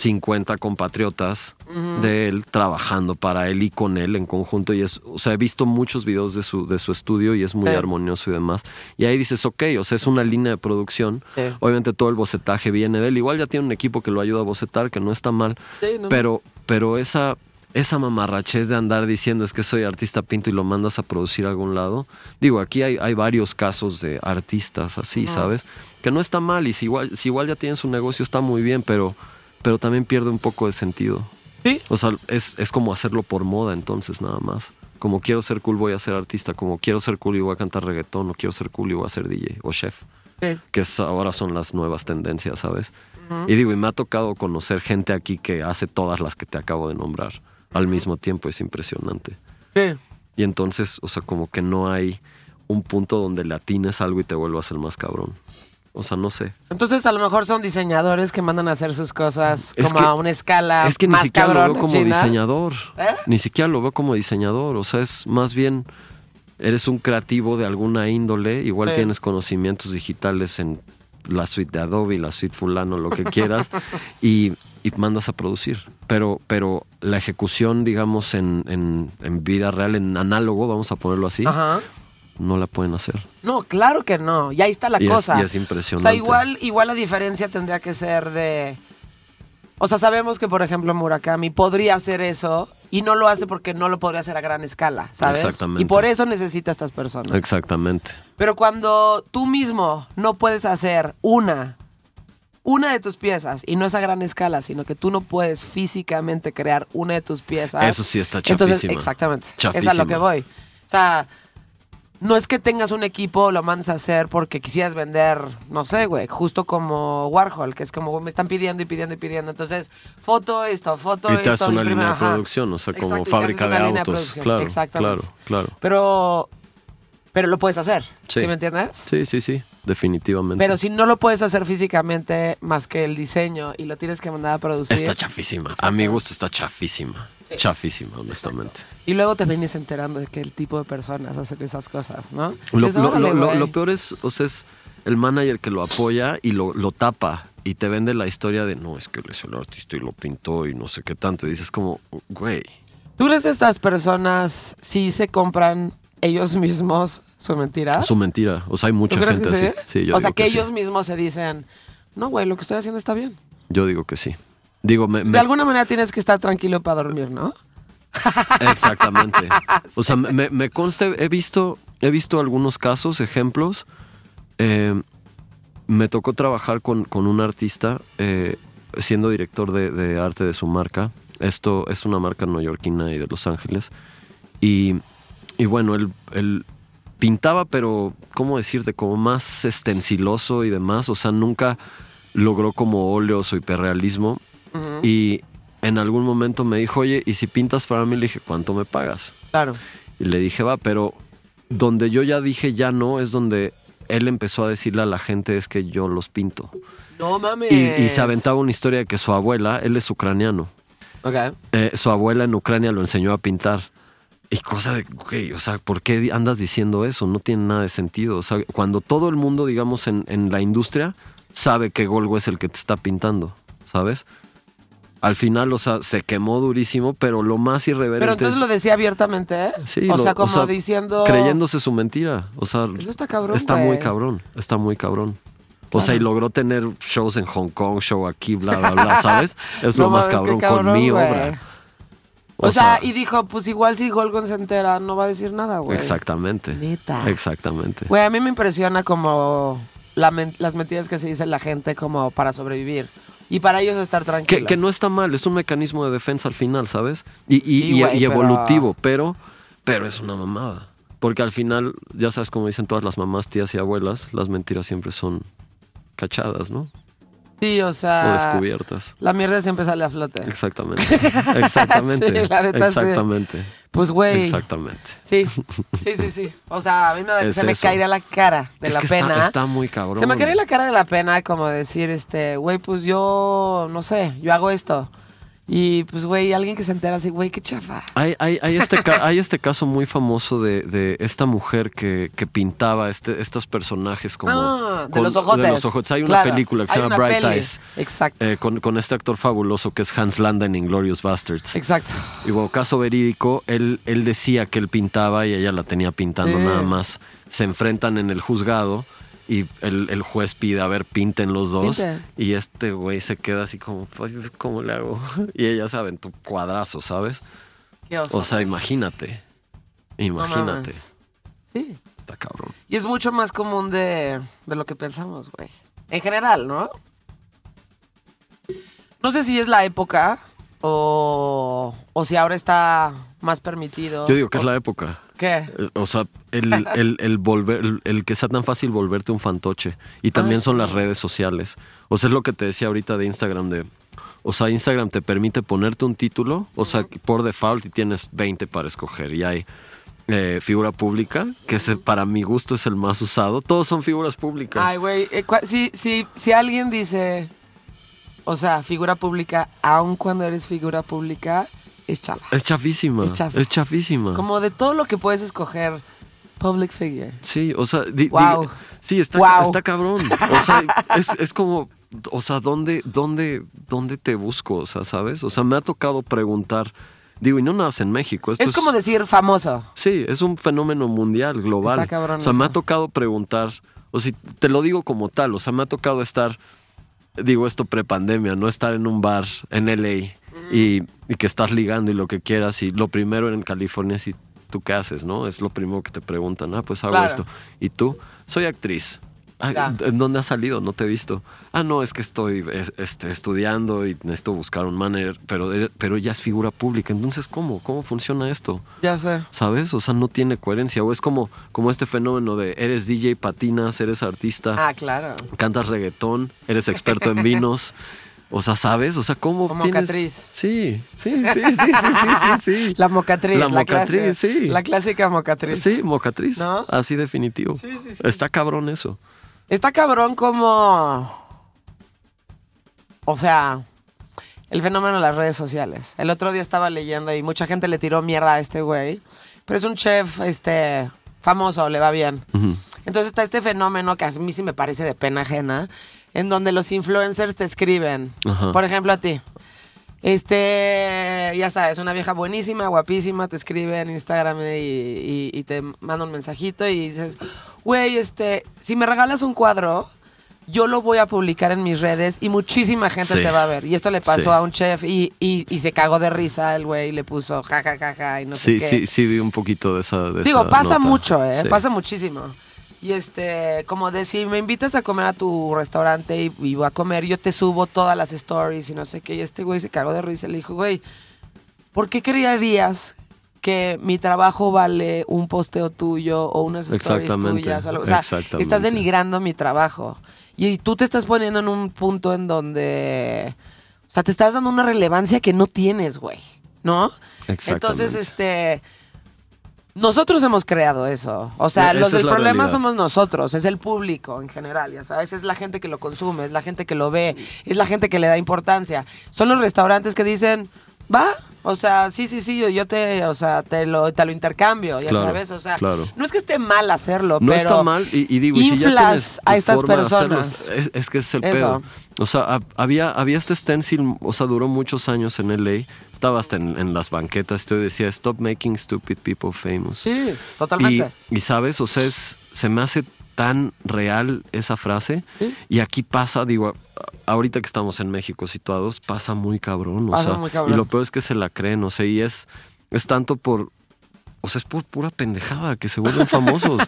50 compatriotas de él trabajando para él y con él en conjunto. Y es, o sea, he visto muchos videos de su, de su estudio y es muy Sí. armonioso y demás. Y ahí dices, ok, o sea, es una línea de producción. Sí. Obviamente todo el bocetaje viene de él. Igual ya tiene un equipo que lo ayuda a bocetar, que no está mal. Sí, no. Pero, pero esa, esa mamarrachez de andar diciendo es que soy artista pinto y lo mandas a producir a algún lado. Digo, aquí hay, hay varios casos de artistas así, ¿sabes? Que no está mal y si igual, si igual ya tienen su negocio está muy bien, pero, pero también pierde un poco de sentido. Sí. O sea, es, es como hacerlo por moda entonces nada más. Como quiero ser cool voy a ser artista, como quiero ser cool y voy a cantar reggaetón, o quiero ser cool y voy a ser DJ o chef Sí. que es- ahora son las nuevas tendencias, ¿sabes? Y digo, y me ha tocado conocer gente aquí que hace todas las que te acabo de nombrar al mismo tiempo, es impresionante. Sí. Y entonces, o sea, como que no hay un punto donde le atines algo y te vuelvas el más cabrón. O sea, no sé. Entonces a lo mejor son diseñadores que mandan a hacer sus cosas Es como que- a una escala es que ni siquiera cabrón lo veo como China. diseñador. ¿Eh? Ni siquiera lo veo como diseñador. O sea, es más bien, eres un creativo de alguna índole, igual Sí. tienes conocimientos digitales en la suite de Adobe, la suite fulano, lo que quieras, y, y mandas a producir. Pero, pero la ejecución, digamos, en, en- en vida real, en análogo, vamos a ponerlo así, Ajá. No la pueden hacer. No, claro que no. Y ahí está la Y es- cosa. y es O impresionante. sea, igual, igual la diferencia tendría que ser de. O sea, sabemos que, por ejemplo, Murakami podría hacer eso y no lo hace porque no lo podría hacer a gran escala, ¿sabes? Exactamente. Y por eso necesita a estas personas. Exactamente. Pero cuando tú mismo no puedes hacer una, una de tus piezas, y no es a gran escala, sino que tú no puedes físicamente crear una de tus piezas. Eso sí está Entonces, chafísima. exactamente. Es a lo que voy. O sea, no es que tengas un equipo, lo mandes a hacer porque quisieras vender, no sé, güey, justo como Warhol, que es como me están pidiendo y pidiendo y pidiendo. Entonces, foto esto, foto Y esto. te haces una línea de producción, o sea, como Exacto, fábrica de autos. producción. Claro, Exactamente. claro, claro. Pero, pero lo puedes hacer, Sí. ¿sí me entiendes? Sí, sí, sí, definitivamente. Pero si no lo puedes hacer físicamente más que el diseño y lo tienes que mandar a producir. Está chafísima. A mi gusto está chafísima. Sí. Chafísima, honestamente. Y luego te vienes enterando de que el tipo de personas hacen esas cosas, ¿no? Lo, Dices, lo- "Órale, lo- lo- güey". lo peor es, o sea, es el manager que lo apoya y lo, lo tapa y te vende la historia de no, es que él es el artista y lo pintó y no sé qué tanto. Y dices como, güey, ¿Tú crees que estas personas sí se compran ellos mismos su mentira? su mentira. O sea, hay mucha ¿Tú crees gente que así. sí? Yo o sea, que, sí. ellos mismos se dicen, no, güey, lo que estoy haciendo está bien. Yo digo que sí. Digo, me, De alguna manera tienes que estar tranquilo para dormir, ¿no? Exactamente. O sea, me, me consta, he visto, he visto algunos casos, ejemplos. Eh, me tocó trabajar con, con un artista, eh, siendo director de, de arte de su marca. Esto es una marca neoyorquina y de Los Ángeles. Y, y bueno, él, él pintaba, pero, ¿cómo decirte? Como más estenciloso y demás. O sea, nunca logró como óleos o hiperrealismo. Y en algún momento me dijo, oye, ¿y si pintas para mí? Le dije, ¿cuánto me pagas? Claro. Y le dije, va, pero donde yo ya dije ya no es donde él empezó a decirle a la gente es que yo los pinto. No mames. Y, y se aventaba una historia de que su abuela, él es ucraniano, Ok. eh, su abuela en Ucrania lo enseñó a pintar. Y cosa de, güey, o sea, ¿por qué andas diciendo eso? No tiene nada de sentido. O sea, cuando todo el mundo, digamos, en, en la industria sabe que Golgo es el que te está pintando, ¿sabes? Al final, o sea, se quemó durísimo, pero lo más irreverente Pero entonces es lo decía abiertamente, ¿eh? Sí, o lo- sea, o como sea, diciendo... creyéndose su mentira. O sea, Eso está cabrón, está güey. muy cabrón, está muy cabrón. O sea, y logró tener shows en Hong Kong, show aquí, bla, bla, bla, ¿sabes? Es No lo más cabrón, cabrón, con mi obra. O, sea, y dijo, pues igual si Golgon se entera, no va a decir nada, güey. Exactamente. Neta. Exactamente. Güey, a mí me impresiona como la men- las mentiras que se dice la gente como para sobrevivir. Y para ellos estar Que, tranquilos. que no está mal, es un mecanismo de defensa al final, ¿sabes? Y, y- Sí, y- güey, y pero- evolutivo, pero, pero es una mamada. Porque al final, ya sabes como dicen todas las mamás, tías y abuelas, las mentiras siempre son cachadas, ¿no? Sí, o o sea... descubiertas. La mierda siempre sale a flote. Exactamente. Exactamente. Sí, la neta, sí. Exactamente. Pues, güey... Exactamente. Sí, sí, sí, sí. O sea, a mí me da que Es se me caería la cara de es la que pena. Está, está muy cabrón. Se me caería la cara de la pena como decir, este, güey, pues yo, no sé, yo hago esto. Y pues, güey, alguien que se entera así, güey, qué chafa. Hay, hay, hay, este, hay este caso muy famoso de, de esta mujer que, que pintaba este, estos personajes como... ah, de con- los ojotes. De los ojotes. Hay una película que se llama Bright peli. Eyes. Exacto. eh, con, con este actor fabuloso que es Hans Landa en Inglorious Bastards. Exacto. Y bueno, caso verídico, él, él decía que él pintaba y ella la tenía pintando Sí. nada más. Se enfrentan en el juzgado y el, el juez pide, a ver, pinten los dos. Y este güey se queda así como, "Ay, ¿cómo le hago? Y ella se aventó cuadrazo, ¿sabes? Qué oso. O sea, imagínate. Imagínate. Sí. Está cabrón. Y es mucho más común de, de lo que pensamos, güey. En general, ¿no? No sé si es la época o, o si ahora está más permitido. Yo digo que es la época. ¿Qué? O sea, el, el, el volver, el, el que sea tan fácil volverte un fantoche. Y también Ah, son sí. las redes sociales. O sea, es lo que te decía ahorita de Instagram de. O sea, Instagram te permite ponerte un título, o sea, por default y tienes 20 para escoger. Y hay eh, figura pública, que ese, para mi gusto es el más usado. Todos son figuras públicas. Ay, güey, eh, si, si, si alguien dice, o sea, figura pública, aun cuando eres figura pública, es chava. es chafísima. Es chafa. Es chafísima. Como de todo lo que puedes escoger, public figure. Sí, o sea, di- di- Wow. sí, está, Wow. está cabrón. O sea, es, es como, o sea, ¿dónde, dónde, ¿dónde te busco? O sea, ¿sabes? O sea, me ha tocado preguntar, digo, y no nada en México. Esto Es como decir famoso. Sí, es un fenómeno mundial, global. Está cabrón o sea, me ha tocado preguntar, o si te lo digo como tal, o sea, me ha tocado estar, digo esto prepandemia, no estar en un bar en LA y, y que estás ligando y lo que quieras. Y lo primero en California es, ¿y tú qué haces? ¿no? Es lo primero que te preguntan. Ah, pues hago Claro. esto. ¿Y tú? Soy actriz. Ah. ¿En dónde has salido? No te he visto. Ah, no, es que estoy este, estudiando y necesito buscar un manager, pero, eh, pero ella es figura pública. Entonces, ¿cómo? ¿Cómo funciona esto? Ya sé. ¿Sabes? O sea, no tiene coherencia. O es como, como este fenómeno de eres DJ, patinas, eres artista, Ah, claro. cantas reggaetón, eres experto en vinos. O sea, ¿sabes? O sea, ¿cómo Como tienes...? Catriz. Sí, sí, sí, sí, sí, sí. La mocatriz. La mocatriz, sí. La clásica mocatriz. Sí, mocatriz. Así definitivo. Sí, sí, sí. Está cabrón eso. Está cabrón como... O sea, el fenómeno de las redes sociales. El otro día estaba leyendo y mucha gente le tiró mierda a este güey. Pero es un chef, este, famoso, le va bien. Entonces está este fenómeno que a mí sí me parece de pena ajena, en donde los influencers te escriben. Ajá. Por ejemplo, a ti. Este, ya sabes, una vieja buenísima, guapísima, te escribe en Instagram y, y- y te manda un mensajito y dices, güey, este, si me regalas un cuadro, yo lo voy a publicar en mis redes y muchísima gente Sí. te va a ver. Y esto le pasó Sí. a un chef y, y- se cagó de risa el güey y le puso ja, ja, ja, ja, y no Sí, sé qué. sí, sí vi un poquito de esa. de Digo, esa pasa nota. mucho, ¿eh? Sí. Pasa muchísimo. Y este, como de si me invitas a comer a tu restaurante y, y voy a comer, yo te subo todas las stories y no sé qué. Y este güey se cagó de risa y le dijo, güey, ¿por qué creerías que mi trabajo vale un posteo tuyo o unas stories tuyas? O, algo? O sea, estás denigrando mi trabajo. Y tú te estás poniendo en un punto en donde... O sea, te estás dando una relevancia que no tienes, güey. ¿No? Entonces, este... Nosotros hemos creado eso. O sea, Esa los del problema realidad. somos nosotros, es el público en general, ya sabes, es la gente que lo consume, es la gente que lo ve, es la gente que le da importancia. Son los restaurantes que dicen, va, o sea, sí, sí, sí, yo, yo te, o sea, te lo, te lo intercambio, ya Claro, sabes, o sea, claro. no es que esté mal hacerlo, No pero está mal y, y digo, y si ya inflas tienes a estas hacerlo, personas. es, es que es el Eso. pedo. O sea, hab- había, había este stencil, o sea, duró muchos años en LA. Estaba hasta en, en las banquetas. Yo decía, stop making stupid people famous. Sí, totalmente. Y, y sabes, o sea, es- se me hace tan real esa frase. Sí. Y aquí pasa, digo, ahorita que estamos en México situados, pasa muy cabrón. O Pasa sea, muy cabrón. Y lo peor es que se la creen, o sea, y es, es tanto por. O sea, es por pura pendejada que se vuelven famosos.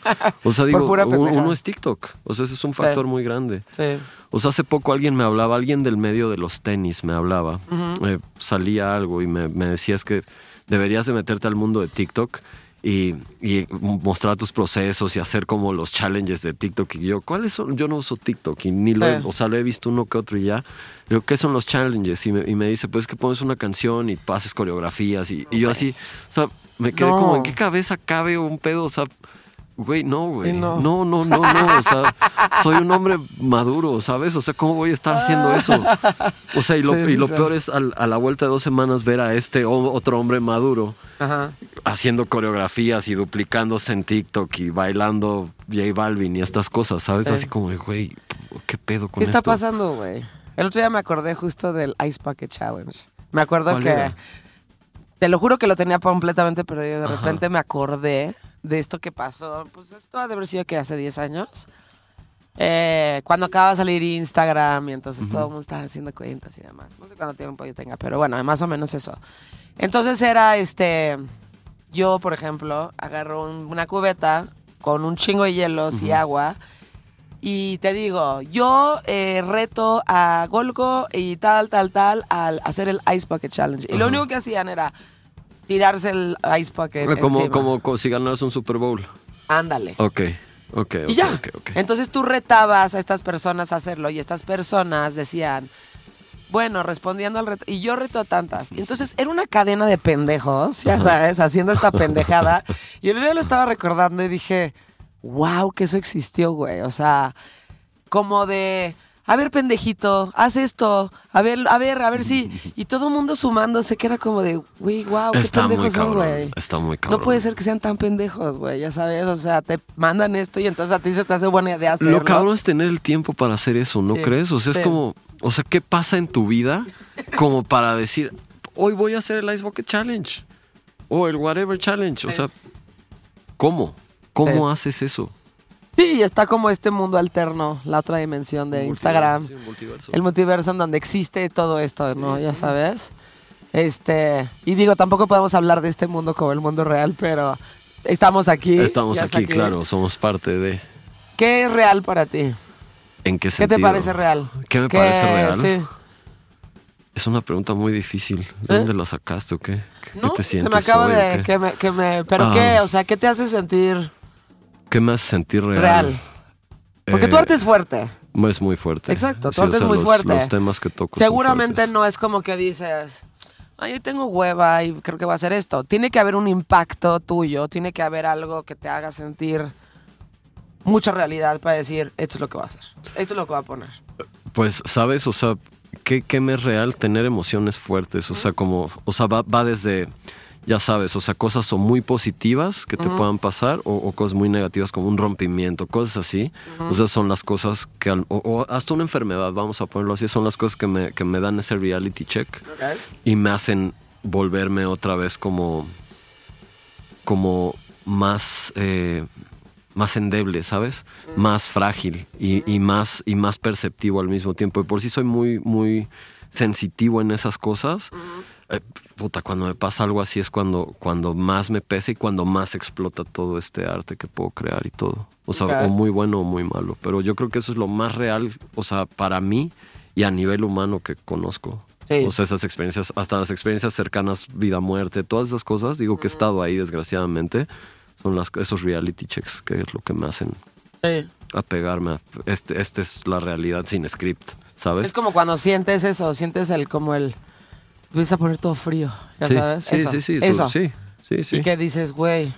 O sea, digo, uno es TikTok. O sea, ese es un factor muy grande. Sí. O sea, hace poco alguien me hablaba, alguien del medio de los tenis me hablaba. Eh, salía algo y me, me decía es que deberías de meterte al mundo de TikTok y, y mostrar tus procesos y hacer como los challenges de TikTok. Y yo, ¿cuáles son? Yo no uso TikTok y ni lo he, o sea, lo he visto uno que otro y ya. Digo, ¿qué son los challenges? Y me, y me dice, pues que pones una canción y pases coreografías y, y yo así, o sea, me quedé No. como, ¿en qué cabeza cabe un pedo? O sea, Güey, no, güey. Sí, no. no. no, no, no, O sea, soy un hombre maduro, ¿sabes? O sea, ¿cómo voy a estar haciendo eso? O sea, y lo, Sí, y lo peor es al- a la vuelta de dos semanas ver a este otro hombre maduro Ajá. haciendo coreografías y duplicándose en TikTok y bailando J Balvin y estas cosas, ¿sabes? Sí. Así como, güey, ¿qué pedo con ¿Qué está esto? pasando, güey? El otro día me acordé justo del Ice Bucket Challenge. Me acuerdo ¿Cuál que. era? Te lo juro que lo tenía completamente perdido. De Ajá. repente me acordé de esto que pasó. Pues esto ha de haber sido que hace 10 años. Eh, cuando acaba de salir Instagram y entonces todo el mundo estaba haciendo cuentas y demás. No sé cuánto tiempo yo tenga, pero bueno, más o menos eso. Entonces era este. Yo, por ejemplo, agarro un- una cubeta con un chingo de hielos y agua. Y te digo, yo eh, reto a Golgo y tal, tal, tal al hacer el Ice Bucket Challenge. Y lo Ajá. único que hacían era tirarse el Ice Bucket Como, encima. como, como si ganaras un Super Bowl. Ándale. Ok, ok, Y ok, ya. ok, ok. Entonces tú retabas a estas personas a hacerlo y estas personas decían, bueno, respondiendo al reto, y yo reto a tantas. Y entonces era una cadena de pendejos, ya sabes, haciendo esta pendejada. Y el día lo estaba recordando y dije, wow, que eso existió, güey. O sea, como de, a ver, pendejito, haz esto, a ver, a ver, a ver si. Y todo el mundo sumándose, que era como de, güey, wow, qué Está muy pendejos son, güey. Está muy cabrón. No puede ser que sean tan pendejos, güey, ya sabes, o sea, te mandan esto y entonces a ti se te hace buena idea hacerlo. Lo cabrón es tener el tiempo para hacer eso, ¿no Sí, crees? O sea, sí. es como, o sea, ¿qué pasa en tu vida como para decir, hoy voy a hacer el Ice Bucket Challenge o el Whatever Challenge? O sea, ¿cómo? ¿Cómo Sí. haces eso? Sí, está como este mundo alterno, la otra dimensión de Instagram, Sí, multiverso. el multiverso en donde existe todo esto, ¿no? ya sabes. Este, y digo, tampoco podemos hablar de este mundo como el mundo real, pero estamos aquí. Estamos aquí, claro, somos parte de... ¿Qué es real para ti? ¿En qué ¿Qué sentido? te parece real? ¿Qué me ¿Qué- parece real? Sí. Es una pregunta muy difícil. ¿De ¿Eh? dónde la sacaste o qué? ¿Qué No, te se sientes me acaba hoy de... qué? Que me, que me- ¿Pero Ah. qué? O sea, ¿qué te hace sentir ¿Qué hace sentir real? real? Porque tu Eh, arte es fuerte. Es muy fuerte. Exacto, tu Sí, arte o sea, es muy los- fuerte. Los temas que toco. Seguramente no es como que dices, ay, tengo hueva y creo que voy a hacer esto. Tiene que haber un impacto tuyo, tiene que haber algo que te haga sentir mucha realidad para decir, esto es lo que voy a hacer, esto es lo que voy a poner. Pues, ¿sabes? O sea, ¿qué, qué me es real? Tener emociones fuertes. O sea, como, o sea, va, va desde, ya sabes, o sea, cosas o muy positivas que te puedan pasar o, o cosas muy negativas como un rompimiento, cosas así. O sea, son las cosas que, o, o hasta una enfermedad, vamos a ponerlo así, son las cosas que me, que me dan ese reality check y me hacen volverme otra vez como, como más, eh, más endeble, ¿sabes? Más frágil y, y más, y más perceptivo al mismo tiempo. Y por sí soy muy, muy sensitivo en esas cosas. Eh, puta, cuando me pasa algo así es cuando, cuando más me pesa y cuando más explota todo este arte que puedo crear y todo. O sea, o muy bueno o muy malo. Pero yo creo que eso es lo más real, o sea, para mí y a nivel humano que conozco. Sí. O sea, esas experiencias, hasta las experiencias cercanas, vida, muerte, todas esas cosas, digo que he estado ahí desgraciadamente, son las, esos reality checks que es lo que me hacen Sí. apegarme a, este, esta es la realidad sin script, ¿sabes? Es como cuando sientes eso, sientes el como el... Empieza a poner todo frío, ya sí, sabes. sí, eso, sí, sí, eso. sí, sí, sí. Y que dices, güey,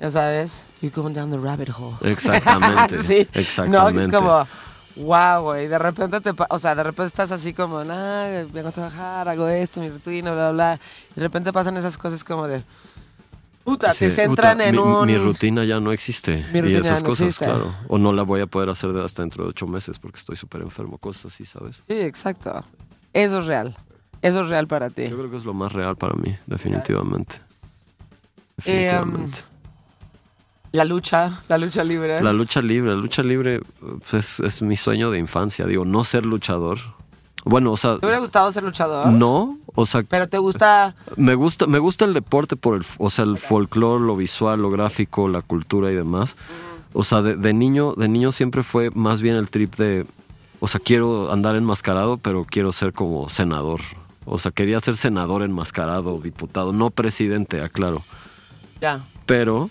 ya sabes, you're going down the rabbit hole. Exactamente, sí. exactamente. No, es como, wow, güey. De repente te, o sea, de repente estás así como, nah, vengo a trabajar, hago esto, mi rutina, bla, bla, bla. Y de repente pasan esas cosas como de, puta, Sí, te centran puta, en mi, un. mi rutina ya no existe. Mi y rutina esas no cosas, existe. claro. O no la voy a poder hacer hasta dentro de ocho meses porque estoy súper enfermo, cosas así, ¿sabes? Sí, exacto. Eso es real. Eso es real para ti. Yo creo que es lo más real para mí, definitivamente. Eh, um, Definitivamente. La lucha, la lucha libre. La lucha libre, la lucha libre pues, es, es mi sueño de infancia, digo, no ser luchador. Bueno, o sea, ¿Te hubiera gustado ser luchador? no, o sea, Pero te gusta. me gusta, me gusta el deporte por el, o sea, el folclore, lo visual, lo gráfico, la cultura y demás. O sea, de, de niño, de niño siempre fue más bien el trip de, o sea, quiero andar enmascarado, pero quiero ser como senador. O sea, quería ser senador enmascarado, diputado, no presidente, aclaro. Ya. Pero,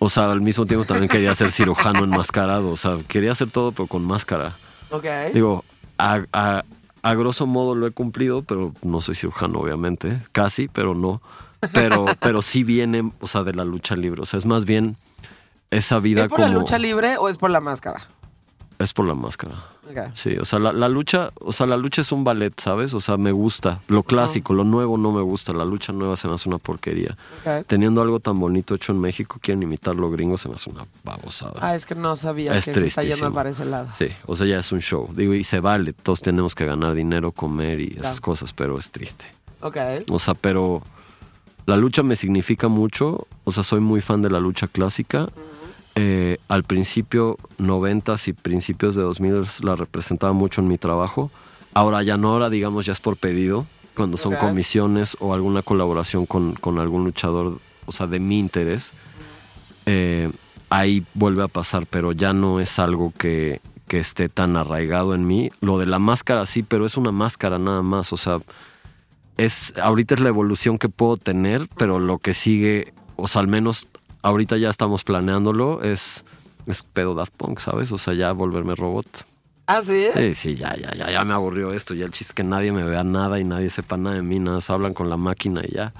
o sea, al mismo tiempo también quería ser cirujano enmascarado. O sea, quería hacer todo, pero con máscara. Ok. Digo, a, a, a grosso modo lo he cumplido, pero no soy cirujano, obviamente. Casi, pero no. Pero, pero sí viene, o sea, de la lucha libre. O sea, es más bien esa vida ¿Es por como... la lucha libre o es por la máscara? Es por la máscara. Sí, o sea, la, la lucha, o sea, la lucha es un ballet, ¿sabes? O sea, me gusta. Lo clásico, lo nuevo no me gusta. La lucha nueva se me hace una porquería. Teniendo algo tan bonito hecho en México, quieren imitar lo gringo, se me hace una babosada. Ah, es que no sabía Es que se está yendo para ese lado. Sí, o sea, ya es un show. Digo, y se vale, todos tenemos que ganar dinero, comer y esas cosas, pero es triste. Ok. O sea, pero la lucha me significa mucho. O sea, soy muy fan de la lucha clásica. Eh, al principio, noventas y principios de 2000 la representaba mucho en mi trabajo. Ahora ya no, ahora digamos ya es por pedido, cuando son comisiones o alguna colaboración con, con algún luchador, o sea, de mi interés. Eh, ahí vuelve a pasar, pero ya no es algo que, que esté tan arraigado en mí. Lo de la máscara sí, pero es una máscara nada más, o sea, es ahorita es la evolución que puedo tener, pero lo que sigue, o sea, al menos ahorita ya estamos planeándolo, es, es pedo Daft Punk, ¿sabes? O sea, ya volverme robot. Ah, sí. Sí, sí, ya, ya, ya, ya me aburrió esto. Ya el chiste es que nadie me vea nada y nadie sepa nada de mí, nada, se hablan con la máquina y ya.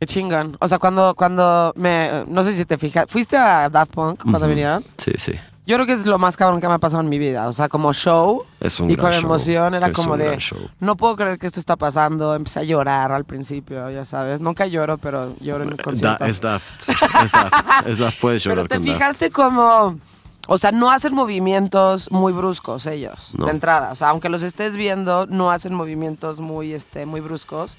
Qué chingón. O sea, cuando, cuando me. No sé si te fijas. ¿Fuiste a Daft Punk cuando Ujú. vinieron? Sí, sí. Yo creo que es lo más cabrón que me ha pasado en mi vida. O sea, como show. Es un y gran con show. emoción era Es como un de. gran show. No puedo creer que esto está pasando. Empecé a llorar al principio, ya sabes. Nunca lloro, pero lloro en Da- conciertos. es Daft. Es Daft. Es Daft. Puedes llorar Pero te con Daft. fijaste como. O sea, no hacen movimientos muy bruscos ellos, No. de entrada. O sea, aunque los estés viendo, no hacen movimientos muy, este, muy bruscos.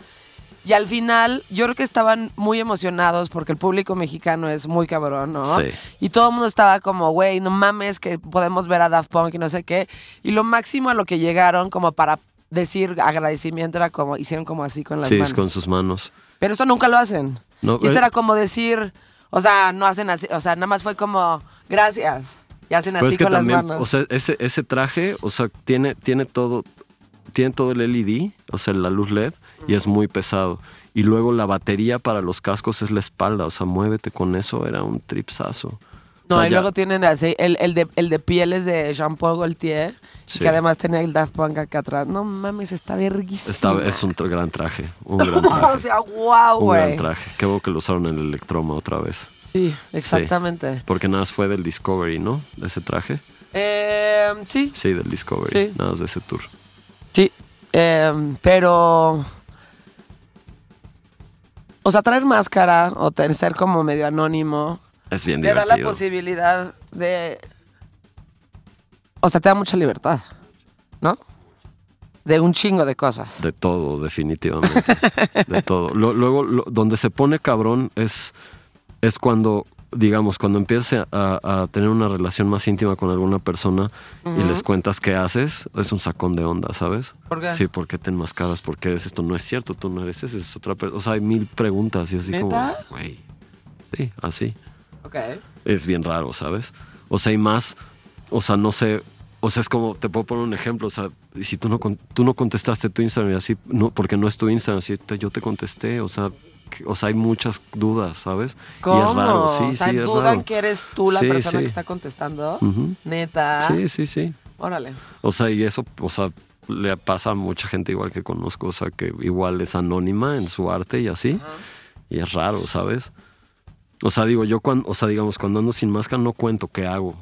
Y al final, yo creo que estaban muy emocionados porque el público mexicano es muy cabrón, ¿no? Sí. Y todo el mundo estaba como, güey, no mames que podemos ver a Daft Punk y no sé qué. Y lo máximo a lo que llegaron como para decir agradecimiento era como, hicieron como así con las Sí, manos. es con sus manos. Pero esto nunca lo hacen. No, y esto eh, era como decir, o sea, no hacen así, o sea, nada más fue como, gracias. Y hacen Pero así es que con también, las manos. o sea, ese, ese traje, o sea, tiene, tiene todo, tiene todo el LED, o sea, la luz LED, y es muy pesado. Y luego la batería para los cascos es la espalda, o sea, muévete con eso, era un tripsazo. no, O sea, y ya- luego tienen así, el, el, de, el de pieles de Jean-Paul Gaultier, Sí. que además tenía el Daft Punk acá atrás. No mames, está verguísima. Está- es un gran traje, un gran o traje. sea, wow, un gran güey. traje. Qué bueno que lo usaron en el Electroma otra vez. Sí, exactamente. Porque nada más fue del Discovery, ¿no? De ese traje. Eh, sí, Sí, del Discovery. Sí. Nada más de ese tour. Sí, em, pero... O sea, traer máscara o ser como medio anónimo Es bien te da divertido. la posibilidad de... O sea, te da mucha libertad, ¿no? De un chingo de cosas. De todo, definitivamente. de todo. Lo- luego, lo- donde se pone cabrón es, es cuando, digamos, cuando empiezas a, a tener una relación más íntima con alguna persona y les cuentas qué haces, es un sacón de onda, ¿sabes? ¿Por qué? Sí, ¿por qué te enmascaras? ¿Por qué eres esto? No es cierto, tú no eres ese, es otra persona. O sea, hay mil preguntas y así como, güey. Sí, así. Ok. Es bien raro, ¿sabes? O sea, hay más, o sea, no sé, o sea, es como, te puedo poner un ejemplo, o sea, y si tú no, tú no contestaste tu Instagram y así, no, porque no es tu Instagram, así, te- yo te contesté, o sea, o sea, hay muchas dudas, ¿sabes? ¿Cómo? Y es raro, sí, o sea, sí, es dudan raro. que eres tú la Sí, persona sí. que está contestando. Neta. Sí, sí, sí. Órale. O sea, y eso, o sea, le pasa a mucha gente igual que conozco, o sea, que igual es anónima en su arte y así. Y es raro, ¿sabes? O sea, digo, yo cuando, o sea, digamos, cuando ando sin máscara no cuento qué hago.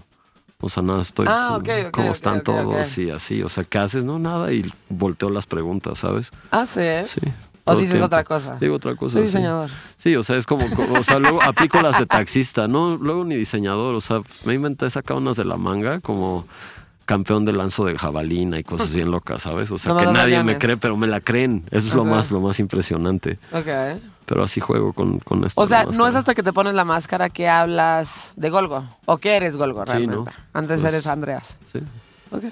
O sea, nada, estoy Ah, ok, ok, cómo ok, están todos y así. O sea, ¿qué haces? No, nada, y volteo las preguntas, ¿sabes? Ah, sí. Sí. O dices tiempo. otra cosa. Digo otra cosa. Soy diseñador. Sí, o sea, es como, o sea, luego aplico las de taxista, ¿no? Luego ni diseñador, o sea, me inventé sacar unas de la manga como campeón de lanzo de jabalina y cosas bien locas, ¿sabes? O sea, No que nadie me cree, pero me la creen. Eso es O lo sea. más, lo más impresionante. Ok. Pero así juego con, con esto. O sea, no es hasta que te pones la máscara que hablas de Golgo. ¿O que eres Golgo Sí, realmente? ¿no? Antes Pues- eres Andreas. Sí. Ok.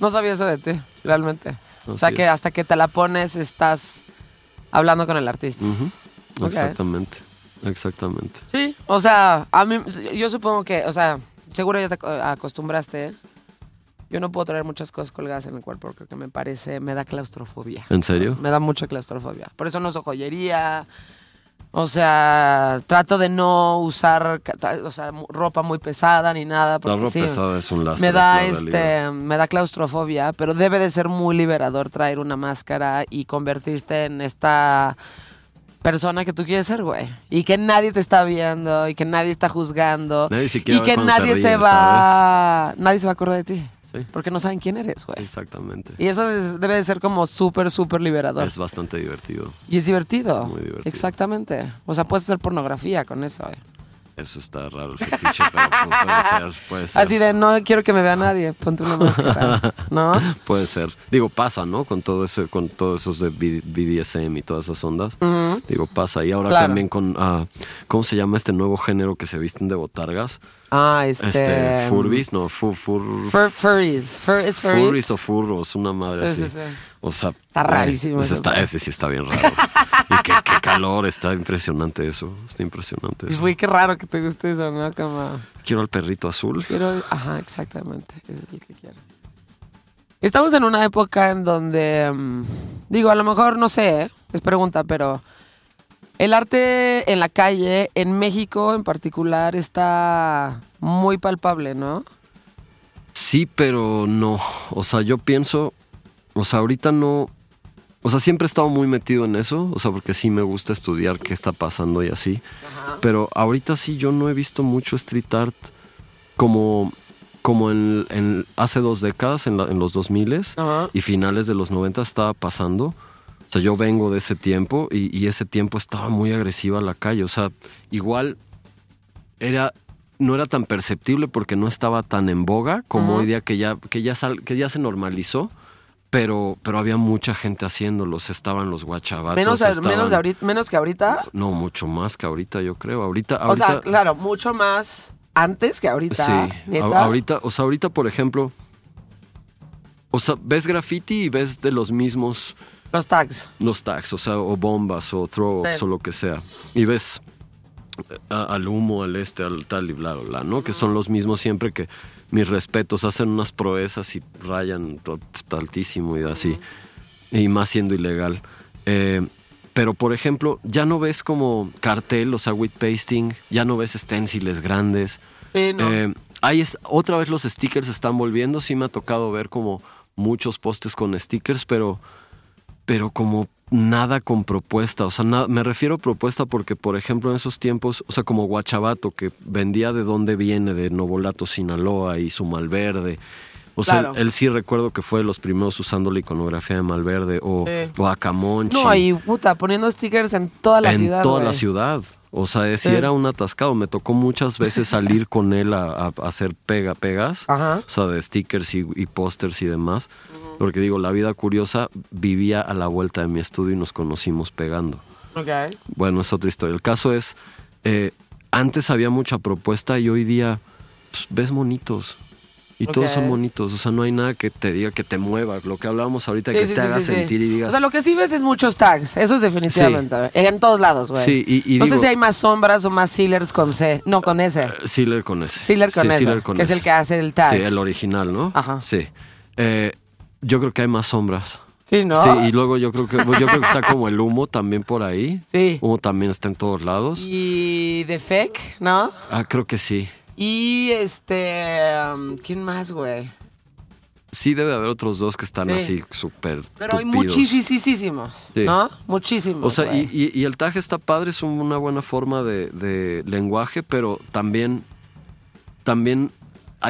No sabía eso de ti, realmente. o sea, que es. hasta que te la pones estás hablando con el artista. Exactamente. Exactamente. Sí. O sea, a mí, yo supongo que, o sea, seguro ya te aco- acostumbraste. Yo no puedo traer muchas cosas colgadas en el cuerpo porque me parece, me da claustrofobia. ¿En serio? Me da mucha claustrofobia. Por eso no uso joyería. O sea, trato de no usar o sea, ropa muy pesada ni nada. La Porque ropa sí, pesada es un lastre. me da la este, me da claustrofobia, pero debe de ser muy liberador traer una máscara y convertirte en esta persona que tú quieres ser, güey. Y que nadie te está viendo y que nadie está juzgando. Nadie siquiera y que nadie se va, nadie se va a acordar de ti. Sí. Porque no saben quién eres, güey. Exactamente. Y eso es- debe de ser como súper, súper liberador. Es bastante divertido. Y es divertido. Muy divertido. Exactamente. O sea, puedes hacer pornografía con eso. eh. Eso está raro el fetiche, pero pues, puede ser, puede ser. Así de, no quiero que me vea nadie, ponte una máscara. ¿No? Puede ser. Digo, pasa, ¿no? Con todo eso, con todos esos de BDSM y todas esas ondas. Digo, pasa. Y ahora Claro. también con, ah, ¿cómo se llama este nuevo género que se visten de botargas? Ah, este... Este, furbis, no, fur, fur, Fur- furries. Fur, ¿Es furries? furries o furros, una madre Sí, así. sí, sí. O sea, Está güey, rarísimo pues eso, está- ese sí está bien raro. y qué, qué calor, está impresionante eso. Está impresionante eso. Güey, qué raro que te guste eso, ¿no? Como... Quiero al perrito azul. Quiero... Ajá, exactamente. Ese es el que quiero. Estamos en una época en donde... mm, digo, a lo mejor, no sé, ¿eh? es pregunta, pero... El arte en la calle, en México en particular, está muy palpable, ¿no? Sí, pero no. O sea, yo pienso, o sea, ahorita no. O sea, siempre he estado muy metido en eso, o sea, porque sí me gusta estudiar qué está pasando y así. Pero ahorita sí yo no he visto mucho street art como, como en, en- hace dos décadas, en, la- en los 2000 Ajá. y finales de los 90 estaba pasando. Sea, yo vengo de ese tiempo y, y ese tiempo estaba muy agresiva la calle. O sea, igual era no era tan perceptible porque no estaba tan en boga como hoy día que ya que ya sal- que ya se normalizó, pero pero había mucha gente haciéndolos, estaban los guachabatos, Menos, estaban- menos, de ahorita, menos que ahorita. no mucho más que ahorita, yo creo. Ahorita O sea, claro, mucho más antes que ahorita. Sí, ahorita, o sea, ahorita, por ejemplo, o sea, ves graffiti y ves de los mismos Los tags. los tags, o sea, o bombas o throw Sí. o lo que sea. Y ves a- al humo, al este, al tal y bla, bla, bla, ¿no? Que son los mismos siempre que mis respetos hacen unas proezas y rayan altísimo y así. Y más siendo ilegal. Eh, pero, por ejemplo, ya no ves como cartel, o sea, with pasting, ya no ves stenciles grandes. Sí, no. Eh, ahí es, otra vez los stickers están volviendo. Sí me ha tocado ver como muchos postes con stickers, pero, pero como nada con propuesta. O sea, na- me refiero a propuesta porque, por ejemplo, en esos tiempos, o sea, como Guachabato, que vendía de dónde viene, de Novolato, Sinaloa y su Malverde. O sea, Claro. él, él sí recuerdo que fue de los primeros usando la iconografía de Malverde o, Sí. o Acamonchi no, y puta, poniendo stickers en toda la en ciudad. toda la ciudad. O sea, si Sí. era un atascado. Me tocó muchas veces salir con él a, a- a hacer pega pegas. Ajá. O sea, de stickers y, y pósters y demás. Porque digo, la vida curiosa vivía a la vuelta de mi estudio y nos conocimos pegando. Bueno, es otra historia. El caso es, eh, antes había mucha propuesta y hoy día pues, ves monitos. Y todos son bonitos. O sea, no hay nada que te diga que te mueva. Lo que hablábamos ahorita, Sí, que sí, te sí, haga sentir y digas... O sea, lo que sí ves es muchos tags. Eso es definitivamente. En todos lados, güey. Sí, y- y no digo- sé si hay más sombras o más sealers con C. No, con S. Sealer con ese. Sealer con S. Sealer con que es el que hace el tag. Sí, el original, ¿no? Ajá. Sí. Eh, yo creo que hay más sombras. Sí, ¿no? Sí, y luego yo creo que yo creo que está como el humo también por ahí. Sí. Humo también está en todos lados. Y de Fake, ¿no? Ah, creo que sí. Y este. um, ¿Quién más, güey? Sí debe haber otros dos que están Sí. así súper Pero hay muchísimos, Sí. ¿no? Muchísimos. O sea, y, y- y el tag está padre, es un- una buena forma de, de lenguaje, pero también, también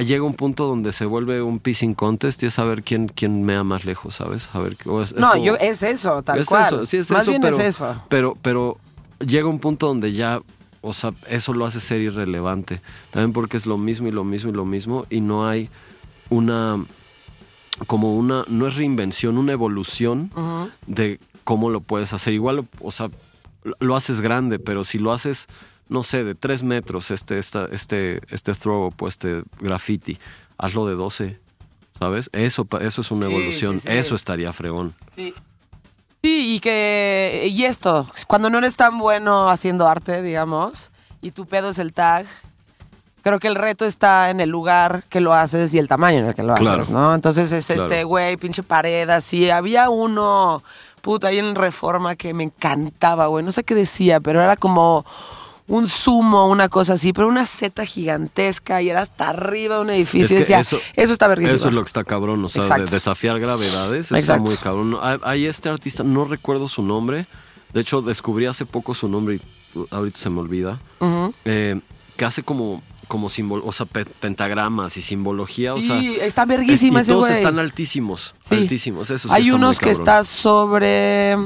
llega un punto donde se vuelve un pissing contest y es saber quién, quién mea más lejos, ¿sabes? A ver, o es- es No, como- yo, es eso, tal Es cual. eso, sí, es Más eso, bien pero, es eso. Pero, pero llega un punto donde ya, o sea, eso lo hace ser irrelevante. También porque es lo mismo y lo mismo y lo mismo y no hay una, como una, no es reinvención, una evolución de cómo lo puedes hacer. Igual, o sea, lo- haces grande, pero si lo haces, no sé, de tres metros, este, esta, este, este throw o este graffiti, hazlo de 12. ¿Sabes? Eso, eso es una Sí, evolución. sí, sí. Eso estaría fregón. Sí. Sí, y que. Y esto, cuando no eres tan bueno haciendo arte, digamos, y tu pedo es el tag, creo que el reto está en el lugar que lo haces y el tamaño en el que lo Claro. haces, ¿no? Entonces es Claro. este, güey, pinche pared, así. Había uno, puta, ahí en Reforma que me encantaba, güey. No sé qué decía, pero era como un sumo, una cosa así, pero una seta gigantesca y era hasta arriba de un edificio. Es y que decía, eso- eso, está verguísimo. Eso es lo que está cabrón, o sea, de desafiar gravedades está Exacto. muy cabrón. Hay, este artista, no recuerdo su nombre, de hecho descubrí hace poco su nombre y ahorita se me olvida, eh, que hace como, como o sea, pe- pentagramas y simbología, o sea... Sí, está verguísima es- ese todos güey. están altísimos, Sí. altísimos, eso sí Hay unos que está sobre.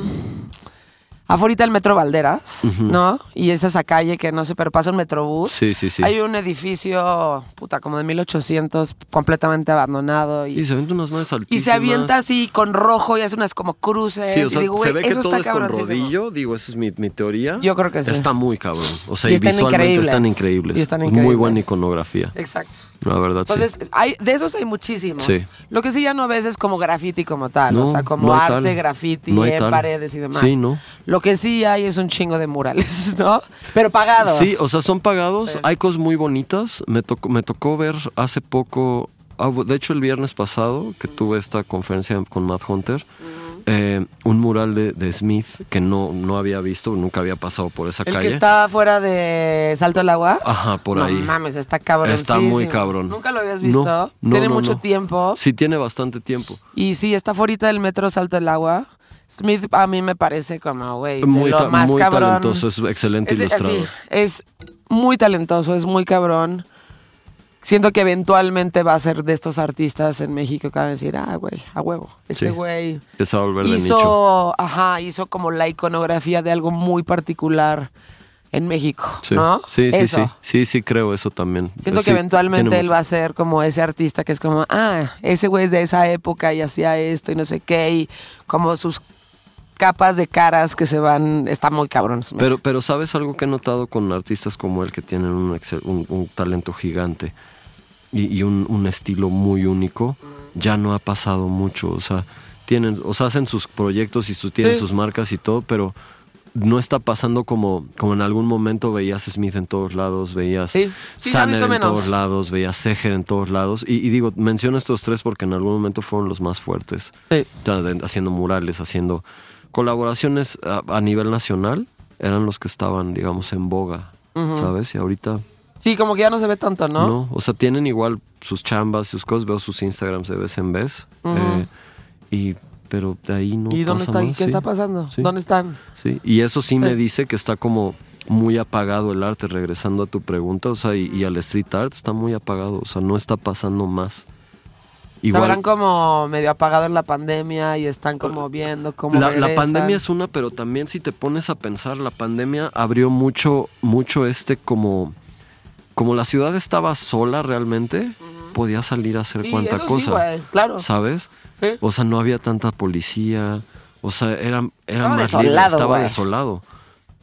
Afuera del Metro Valderas. ¿no? Y es esa calle que no sé, pero pasa un metrobús. Sí, sí, sí. Hay un edificio, puta, como de 1800, completamente abandonado. Y, Sí, se ven unas manos y altísimas. se avienta así con rojo y hace unas como cruces. Sí, o y sea, digo, se ve que eso todo está es con rodillo, digo, esa es mi, mi teoría. Yo creo que sí. Está muy cabrón, o sea, Y y, están visualmente increíbles. están increíbles. Y están Muy buena increíbles. iconografía, Exacto. la verdad, sí. Entonces, hay, de esos hay muchísimos. Sí. Lo que sí ya no ves es como graffiti como tal, No, o sea, como no arte, tal. graffiti No en paredes y demás. Sí, ¿no? Lo que sí hay es un chingo de murales, ¿no? Pero pagados. Sí, o sea, son pagados. Sí. Hay cosas muy bonitas. Me tocó, me tocó ver hace poco, ah, de hecho el viernes pasado, que tuve esta conferencia con Matt Hunter, eh, un mural de, de Smith que no, no había visto, nunca había pasado por esa El calle. que está fuera de Salto del Agua. Ajá, por no ahí. mames, está cabrón. Está muy cabrón. ¿Nunca lo habías No, visto? no, Tiene no, mucho no. tiempo. Sí, tiene bastante tiempo. Y sí, está fuera del metro Salto del Agua. Smith a mí me parece como, güey, Muy, lo más muy cabrón. talentoso, es excelente Es, ilustrador. así, es muy talentoso, es muy cabrón. Siento que eventualmente va a ser de estos artistas en México que van a decir, ah, güey, a huevo. Este Sí. güey nicho. hizo, ajá, hizo como la iconografía de algo muy particular en México, Sí. ¿no? sí, sí, Eso. sí, sí, sí, creo eso también. Siento Sí, que eventualmente él va a ser como ese artista que es como, ah, ese güey es de esa época y hacía esto y no sé qué, y como sus capas de caras que se van, está muy cabrón. Pero, pero sabes algo que he notado con artistas como él que tienen un, excel- un- un talento gigante y, y un, un estilo muy único. ya no ha pasado mucho, o sea, tienen, o sea, hacen sus proyectos y sus, tienen Sí. sus marcas y todo, pero no está pasando como, como en algún momento veías Smith en todos lados, veías Sí. Sanner en todos lados, veías Seger en todos lados. Y, y digo, menciono estos tres porque en algún momento fueron los más fuertes. Sí. Haciendo murales, haciendo colaboraciones a, a nivel nacional, eran los que estaban, digamos, en boga, ¿sabes? Y ahorita Sí, como que ya no se ve tanto, ¿no? no. O sea, tienen igual sus chambas, sus cosas, veo sus Instagrams de vez en vez. Eh, y, pero de ahí no ¿Y dónde pasa está? ¿Y más, qué sí. está pasando? Sí. ¿Dónde están? Sí, y eso sí, me dice que está como muy apagado el arte, regresando a tu pregunta, o sea, y, y al street art está muy apagado, o sea, no está pasando más. Igual, habrán como medio apagado en la pandemia y están como viendo cómo la, pandemia es una, pero también si te pones a pensar, la pandemia abrió mucho, mucho este como, como la ciudad estaba sola realmente, podía salir a hacer Sí, cuanta eso sí, cosa, güey, claro. ¿sabes? Sí. O sea, no había tanta policía. O sea, era, era Estaba más libre, desolado, estaba güey. desolado.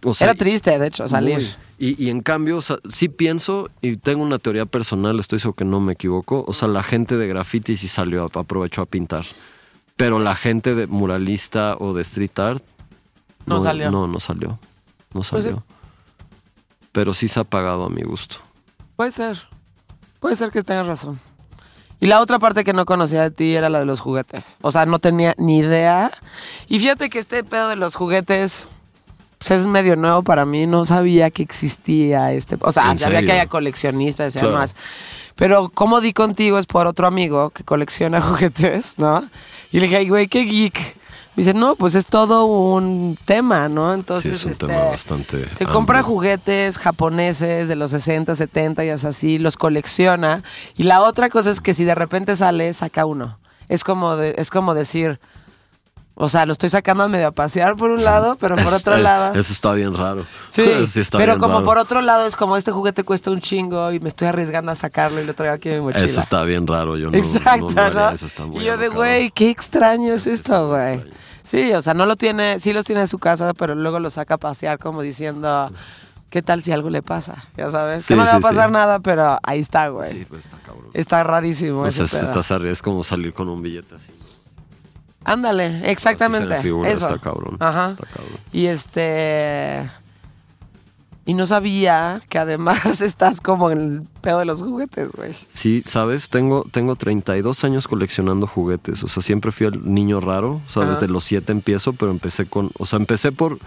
O sea, Era triste, de hecho, salir. muy. Y, y en cambio, o sea, sí pienso, y tengo una teoría personal, estoy seguro que no me equivoco. O sea, la gente de graffiti sí salió, aprovechó a pintar. Pero la gente de muralista o de street art. No salió. No, no salió. No Pues salió. Pero sí se ha apagado a mi gusto. Puede ser. Puede ser que tengas razón. Y la otra parte que no conocía de ti era la de los juguetes. O sea, no tenía ni idea. Y fíjate que este pedo de los juguetes es medio nuevo para mí. No sabía que existía este. O sea, ¿En sabía serio? que haya coleccionistas y Claro. demás. Pero como di contigo es por otro amigo que colecciona juguetes, ¿no? Y le dije, ay, güey, qué geek. Me dice, no, pues es todo un tema, ¿no? Entonces, sí, es un este, tema bastante. se compra juguetes japoneses de los 60, 70 y es así, los colecciona. Y la otra cosa es que si de repente sale, saca uno. Es como, de- es como decir, o sea, lo estoy sacando a medio a pasear por un lado, pero por otro lado... Eso está bien raro. Sí, está pero bien como raro. por otro lado es como este juguete cuesta un chingo y me estoy arriesgando a sacarlo y lo traigo aquí en mi mochila. Eso está bien raro. Yo no, Exacto, no, no haría ¿no? eso, está muy y yo de, güey, qué extraño es esto, güey. Sí, o sea, no lo tiene, sí los tiene en su casa, pero luego lo saca a pasear como diciendo, ¿qué tal si algo le pasa? Ya sabes, que Sí, no le va a sí, pasar sí. nada, pero ahí está, güey. Sí, pues está cabrón. Está rarísimo O ese sea, pedo. estás arri- es como salir con un billete así. Ándale, Así se exactamente. le figura, eso. Está cabrón. Ajá. Está cabrón. Y este... Y no sabía que además estás como en el pedo de los juguetes, güey. Sí, sabes, tengo, tengo 32 años coleccionando juguetes. O sea, siempre fui el niño raro. O sea, Ajá. desde los 7 empiezo, pero empecé con. O sea, empecé por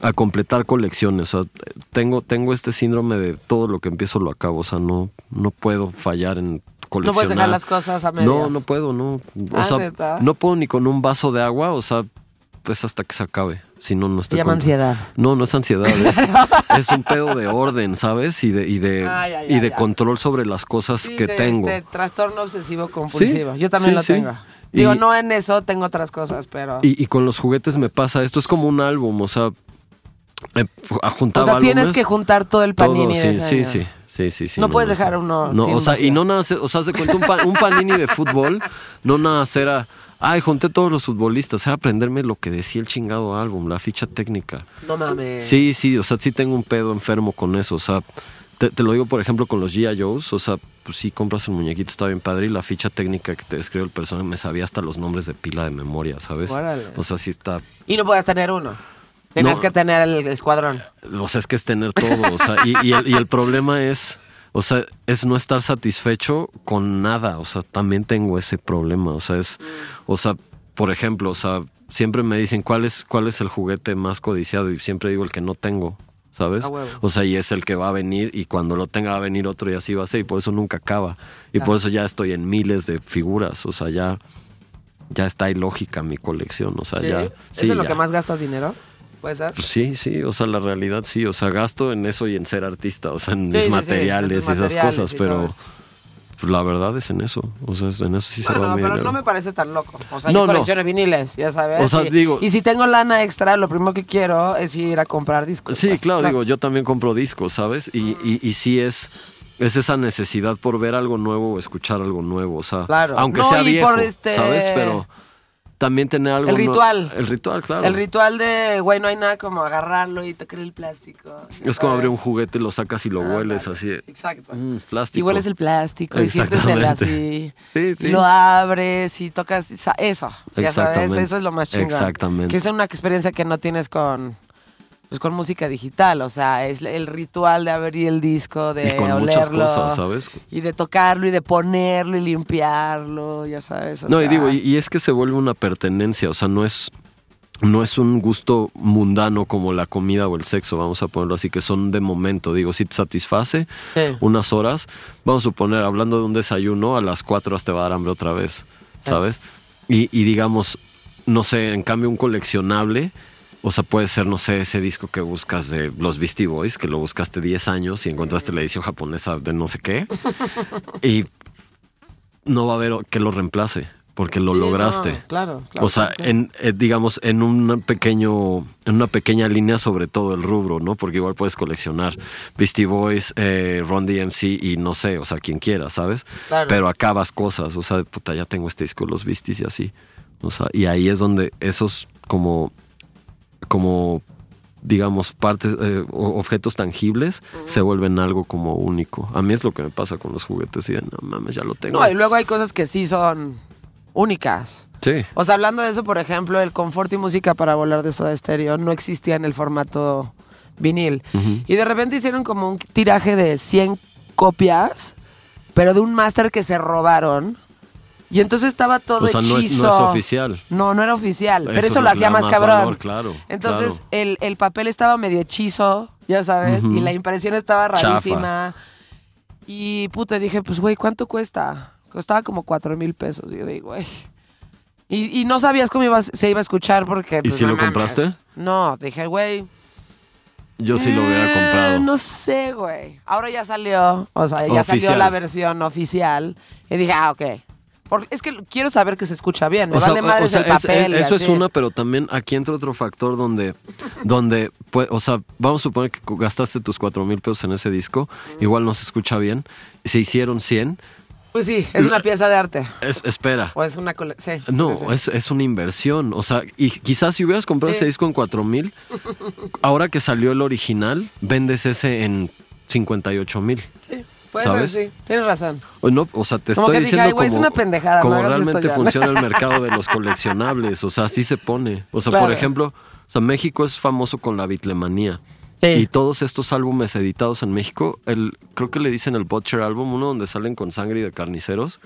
a completar colecciones. O sea, tengo, tengo este síndrome de todo lo que empiezo lo acabo. O sea, no, no puedo fallar en No puedes dejar las cosas a medias. No, no puedo, no. O Ah, no puedo ni con un vaso de agua, o sea, pues hasta que se acabe. Si no, no Se estoy llama con- ansiedad. No, no es ansiedad, es, es un pedo de orden, ¿sabes? Y de, y de, y de control sobre las cosas Sí, que de tengo. Este, trastorno obsesivo compulsivo. Sí, Yo también sí, lo tengo. Y- Digo, no en eso, tengo otras cosas, pero... Y, y con los juguetes me pasa esto, es como un álbum, o sea, eh, o juntaba sea, tienes álbumes, que juntar todo el todo, panini de sí, ese sí, año. sí, sí, sí, sí, No puedes no dejar uno No, sin o sea, y no nada, o sea, se cuenta un, pa- un panini de fútbol, no nada hacer a, ay, junté todos los futbolistas, era aprenderme lo que decía el chingado álbum, la ficha técnica. No mames. Sí, sí, o sea, sí tengo un pedo enfermo con eso. O sea, te, te lo digo, por ejemplo, con los G.I. Joes. O sea, pues sí compras el muñequito, está bien padre. Y la ficha técnica que te describe el personaje, me sabía hasta los nombres de pila de memoria, ¿sabes? Órale. O sea, sí está. Y no puedes tener uno. Tienes No. que tener el escuadrón. O sea, es que es tener todo. O sea, y, y el, y el problema es. O sea, es no estar satisfecho con nada. O sea, también tengo ese problema. O sea, es. O sea, por ejemplo, o sea, siempre me dicen cuál es, cuál es el juguete más codiciado. Y siempre digo el que no tengo. ¿Sabes? O sea, y es el que va a venir y cuando lo tenga va a venir otro y así va a ser y por eso nunca acaba. Y por eso ya estoy en miles de figuras, o sea, ya ya está ilógica mi colección, o sea, ¿Sí? ya ¿Eso sí, es lo ya. que más gastas dinero? ¿Puede ser? Pues sí, sí, o sea, la realidad sí, o sea, gasto en eso y en ser artista, o sea, en Sí, mis sí, materiales en y esas materiales cosas, pero pues, la verdad es en eso, o sea, en eso sí se Bueno, va mi pero dinero. no me parece tan loco. O sea, No, yo no. colecciono viniles, ya sabes. O sea, y, digo- y si tengo lana extra, lo primero que quiero es ir a comprar discos. Sí, claro, digo, yo también compro discos, ¿sabes? Y, y, y sí es, es esa necesidad por ver algo nuevo o escuchar algo nuevo, o sea, Claro. aunque No, sea viejo, este- ¿sabes? Pero también tener algo. El no- ritual. el ritual, claro. El ritual de, güey, no hay nada como agarrarlo y tocar el plástico. es como abrir un juguete, lo sacas y lo hueles así. Exacto. "Mm, plástico. Y hueles el plástico y sientes el así. Sí, sí. Y lo abres y tocas eso. Ya sabes, eso es lo más chingón. Exactamente. Que es una experiencia que no tienes con pues con música digital, o sea, es el ritual de abrir el disco, de y con muchas olerlo cosas, ¿sabes? y de tocarlo y de ponerlo y limpiarlo, ya sabes. o No, y digo, y, y es que se vuelve una pertenencia, o sea, no es, no es un gusto mundano como la comida o el sexo, vamos a ponerlo así, que son de momento, digo, si te satisface sí. unas horas, vamos a suponer, hablando de un desayuno, a las cuatro horas te va a dar hambre otra vez, ¿sabes? Y, y digamos, no sé, en cambio un coleccionable, o sea, puede ser, no sé, ese disco que buscas de los Beastie Boys, que lo buscaste 10 años y encontraste la edición japonesa de no sé qué, y no va a haber que lo reemplace, porque lo Sí, lograste. no, claro, claro. O sea, claro. en, eh, digamos, en un pequeño, en una pequeña línea sobre todo el rubro, ¿no? Porque igual puedes coleccionar Beastie Boys, eh, Ron DMC y no sé, o sea, quien quiera, ¿sabes? Claro. Pero acabas cosas, o sea, puta, ya tengo este disco, de los Beasties y así. O sea, y ahí es donde esos como, como, digamos, partes, eh, objetos tangibles se vuelven algo como único. A mí es lo que me pasa con los juguetes y de, no mames, ya lo tengo. No, y luego hay cosas que sí son únicas. Sí. O sea, hablando de eso, por ejemplo, el confort y música para volar de Soda Stereo no existía en el formato vinil. Y de repente hicieron como un tiraje de 100 copias, pero de un máster que se robaron. Y entonces estaba todo O sea, no es, hechizo. no es oficial. No, no era oficial. pero Eso eso es lo hacía más cabrón. valor, claro, Entonces, claro. El, el papel estaba medio hechizo, ya sabes, y la impresión estaba Chafa. rarísima. Y puta, dije, pues güey, ¿cuánto cuesta? Costaba como cuatro mil pesos. Y yo digo, güey. Y, y no sabías cómo iba, se iba a escuchar porque. ¿Y pues, si no lo mames. compraste? No, dije, güey. Yo sí lo hubiera eh, comprado. No sé, güey. Ahora ya salió, o sea, ya salió la versión oficial. Y dije, ah, ok. Porque es que quiero saber que se escucha bien. Me O sea, vale madres o sea, el es- papel. eso es una, pero también aquí entra otro factor donde, donde pues, o sea, vamos a suponer que gastaste tus cuatro mil pesos en ese disco, igual no se escucha bien, se hicieron 100, Pues sí, es una pieza de arte. es, espera. O es una sí, No, sí, sí. Es, es una inversión. O sea, y quizás si hubieras comprado ese disco en cuatro mil, ahora que salió el original, vendes ese en 58 mil. Sí, puede ¿sabes? ser, sí. Tienes razón. O no, o sea, te Como estoy que dije, diciendo "Ay, güey, es como, una pendejada, no como realmente ya". funciona el mercado de los coleccionables. O sea, así se pone. O sea, Claro. por ejemplo, o sea, México es famoso con la bitlemanía. Sí. Y todos estos álbumes editados en México, el, creo que le dicen el Butcher Album, uno donde salen con sangre y de carniceros.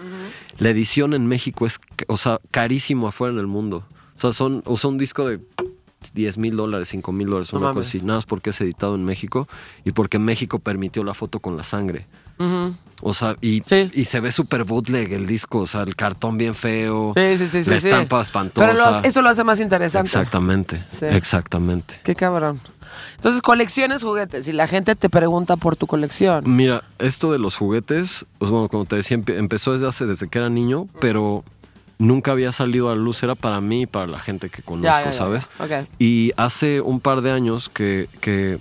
La edición en México es, o sea, carísimo afuera en el mundo. O sea, son, o sea, un disco de 10 mil dólares, 5 mil dólares, No una mames. cosa así. Nada más porque es editado en México y porque México permitió la foto con la sangre. O sea, y, Sí. y se ve súper bootleg el disco, o sea, el cartón bien feo, Sí, sí, sí, la sí. estampa espantosa. Pero eso lo hace más interesante. Exactamente, Sí. exactamente. Qué cabrón. Entonces, colecciones juguetes y la gente te pregunta por tu colección. Mira, esto de los juguetes, pues bueno, como te decía, empe- empezó desde hace, desde que era niño, pero nunca había salido a la luz, era para mí y para la gente que conozco, Ya, ya, ya, ¿sabes? Y hace un par de años que, que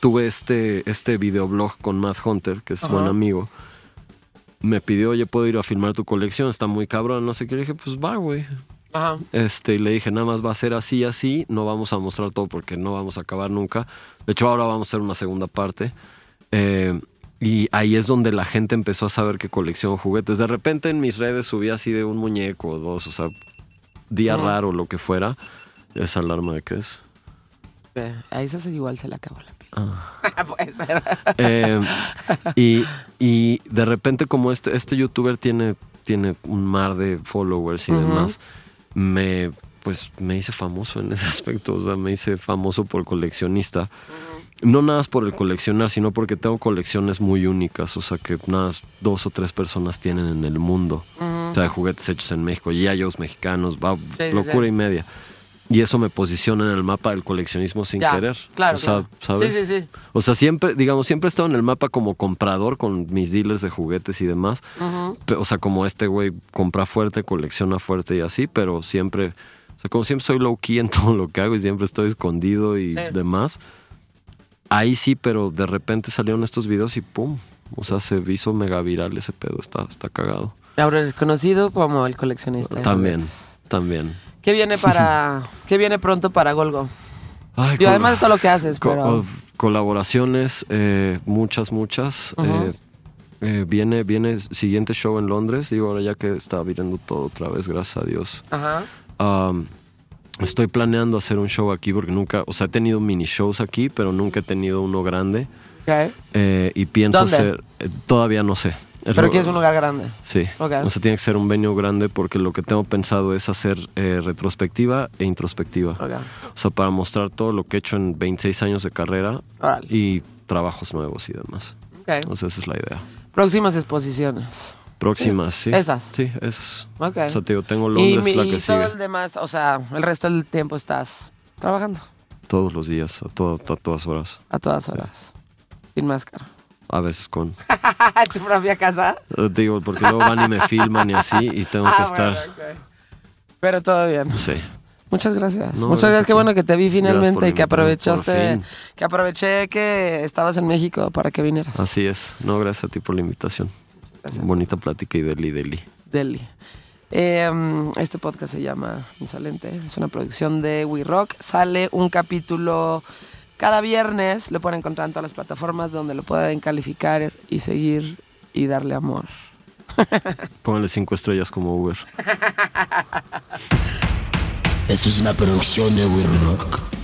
tuve este, este videoblog con Matt Hunter, que es Ajá. buen amigo, me pidió, oye, puedo ir a filmar tu colección, está muy cabrón, no sé qué, le dije, pues va, güey. Ajá. Este, y le dije, nada más va a ser así, así, no vamos a mostrar todo porque no vamos a acabar nunca. De hecho, ahora vamos a hacer una segunda parte. Eh, y ahí es donde la gente empezó a saber que colecciono juguetes. De repente en mis redes subí así de un muñeco o dos, o sea, día raro, lo que fuera. ¿Esa alarma de qué es? Eh, A esa se igual se le acabó la. Ah. Puede ser. Eh, y, y de repente como este, este youtuber tiene, tiene un mar de followers y demás, me pues me hice famoso en ese aspecto, o sea, me hice famoso por coleccionista. No nada más por el coleccionar, sino porque tengo colecciones muy únicas, o sea, que nada más dos o tres personas tienen en el mundo. O sea, juguetes hechos en México, yayos mexicanos, va, sí, locura sí. y media. Y eso me posiciona en el mapa del coleccionismo sin Ya, querer. Claro, O sea, claro. ¿sabes? Sí, sí, sí. O sea, siempre, digamos, siempre he estado en el mapa como comprador con mis dealers de juguetes y demás. O sea, como este güey compra fuerte, colecciona fuerte y así, pero siempre, o sea, como siempre soy low key en todo lo que hago y siempre estoy escondido y Sí. demás. Ahí sí, pero de repente salieron estos videos y pum. O sea, se hizo mega viral ese pedo, está, está cagado. Ahora eres conocido como el coleccionista. También. También. ¿Qué viene para, qué viene pronto para Golgo? Ay, Y col- además de todo lo que haces, co- pero co- colaboraciones, eh, muchas, muchas. Eh, eh, viene, viene siguiente show en Londres. Digo, ahora ya que está viendo todo otra vez, gracias a Dios. ajá. Um, estoy planeando hacer un show aquí porque nunca, o sea, he tenido mini shows aquí, pero nunca he tenido uno grande. Eh, y pienso ¿Dónde? hacer, eh, todavía no sé. Es Pero lo- quieres un lugar grande. Sí. Ok. O sea, tiene que ser un venue grande porque lo que tengo pensado es hacer eh, retrospectiva e introspectiva. Ok. O sea, para mostrar todo lo que he hecho en 26 años de carrera Órale. y trabajos nuevos y demás. Ok. O sea, esa es la idea. Próximas exposiciones. Próximas, sí. Esas. Sí, esas. Ok. O sea, te digo, tengo y Londres, mi- la y que todo sigue. el demás, o sea, el resto del tiempo estás trabajando Todos los días, a, todo- a todas horas. a todas horas. Sin máscara. A veces con... ¿En tu propia casa? eh, Digo, porque luego van y me filman y así y tengo que Ah, estar... bueno, ok. Pero todo bien. Sí. Muchas gracias. No, Muchas gracias Qué bueno que te vi finalmente y que aprovechaste, que aproveché que estabas en México para que vinieras. Así es. No, gracias a ti por la invitación. Gracias. Bonita plática y deli, deli. Delhi. Eh, mm, este podcast se llama Insolente. Es una producción de We Rock. Sale un capítulo cada viernes. Lo pueden encontrar en todas las plataformas donde lo pueden calificar y seguir y darle amor. Pónganle cinco estrellas como Uber. Esto es una producción de We Rock.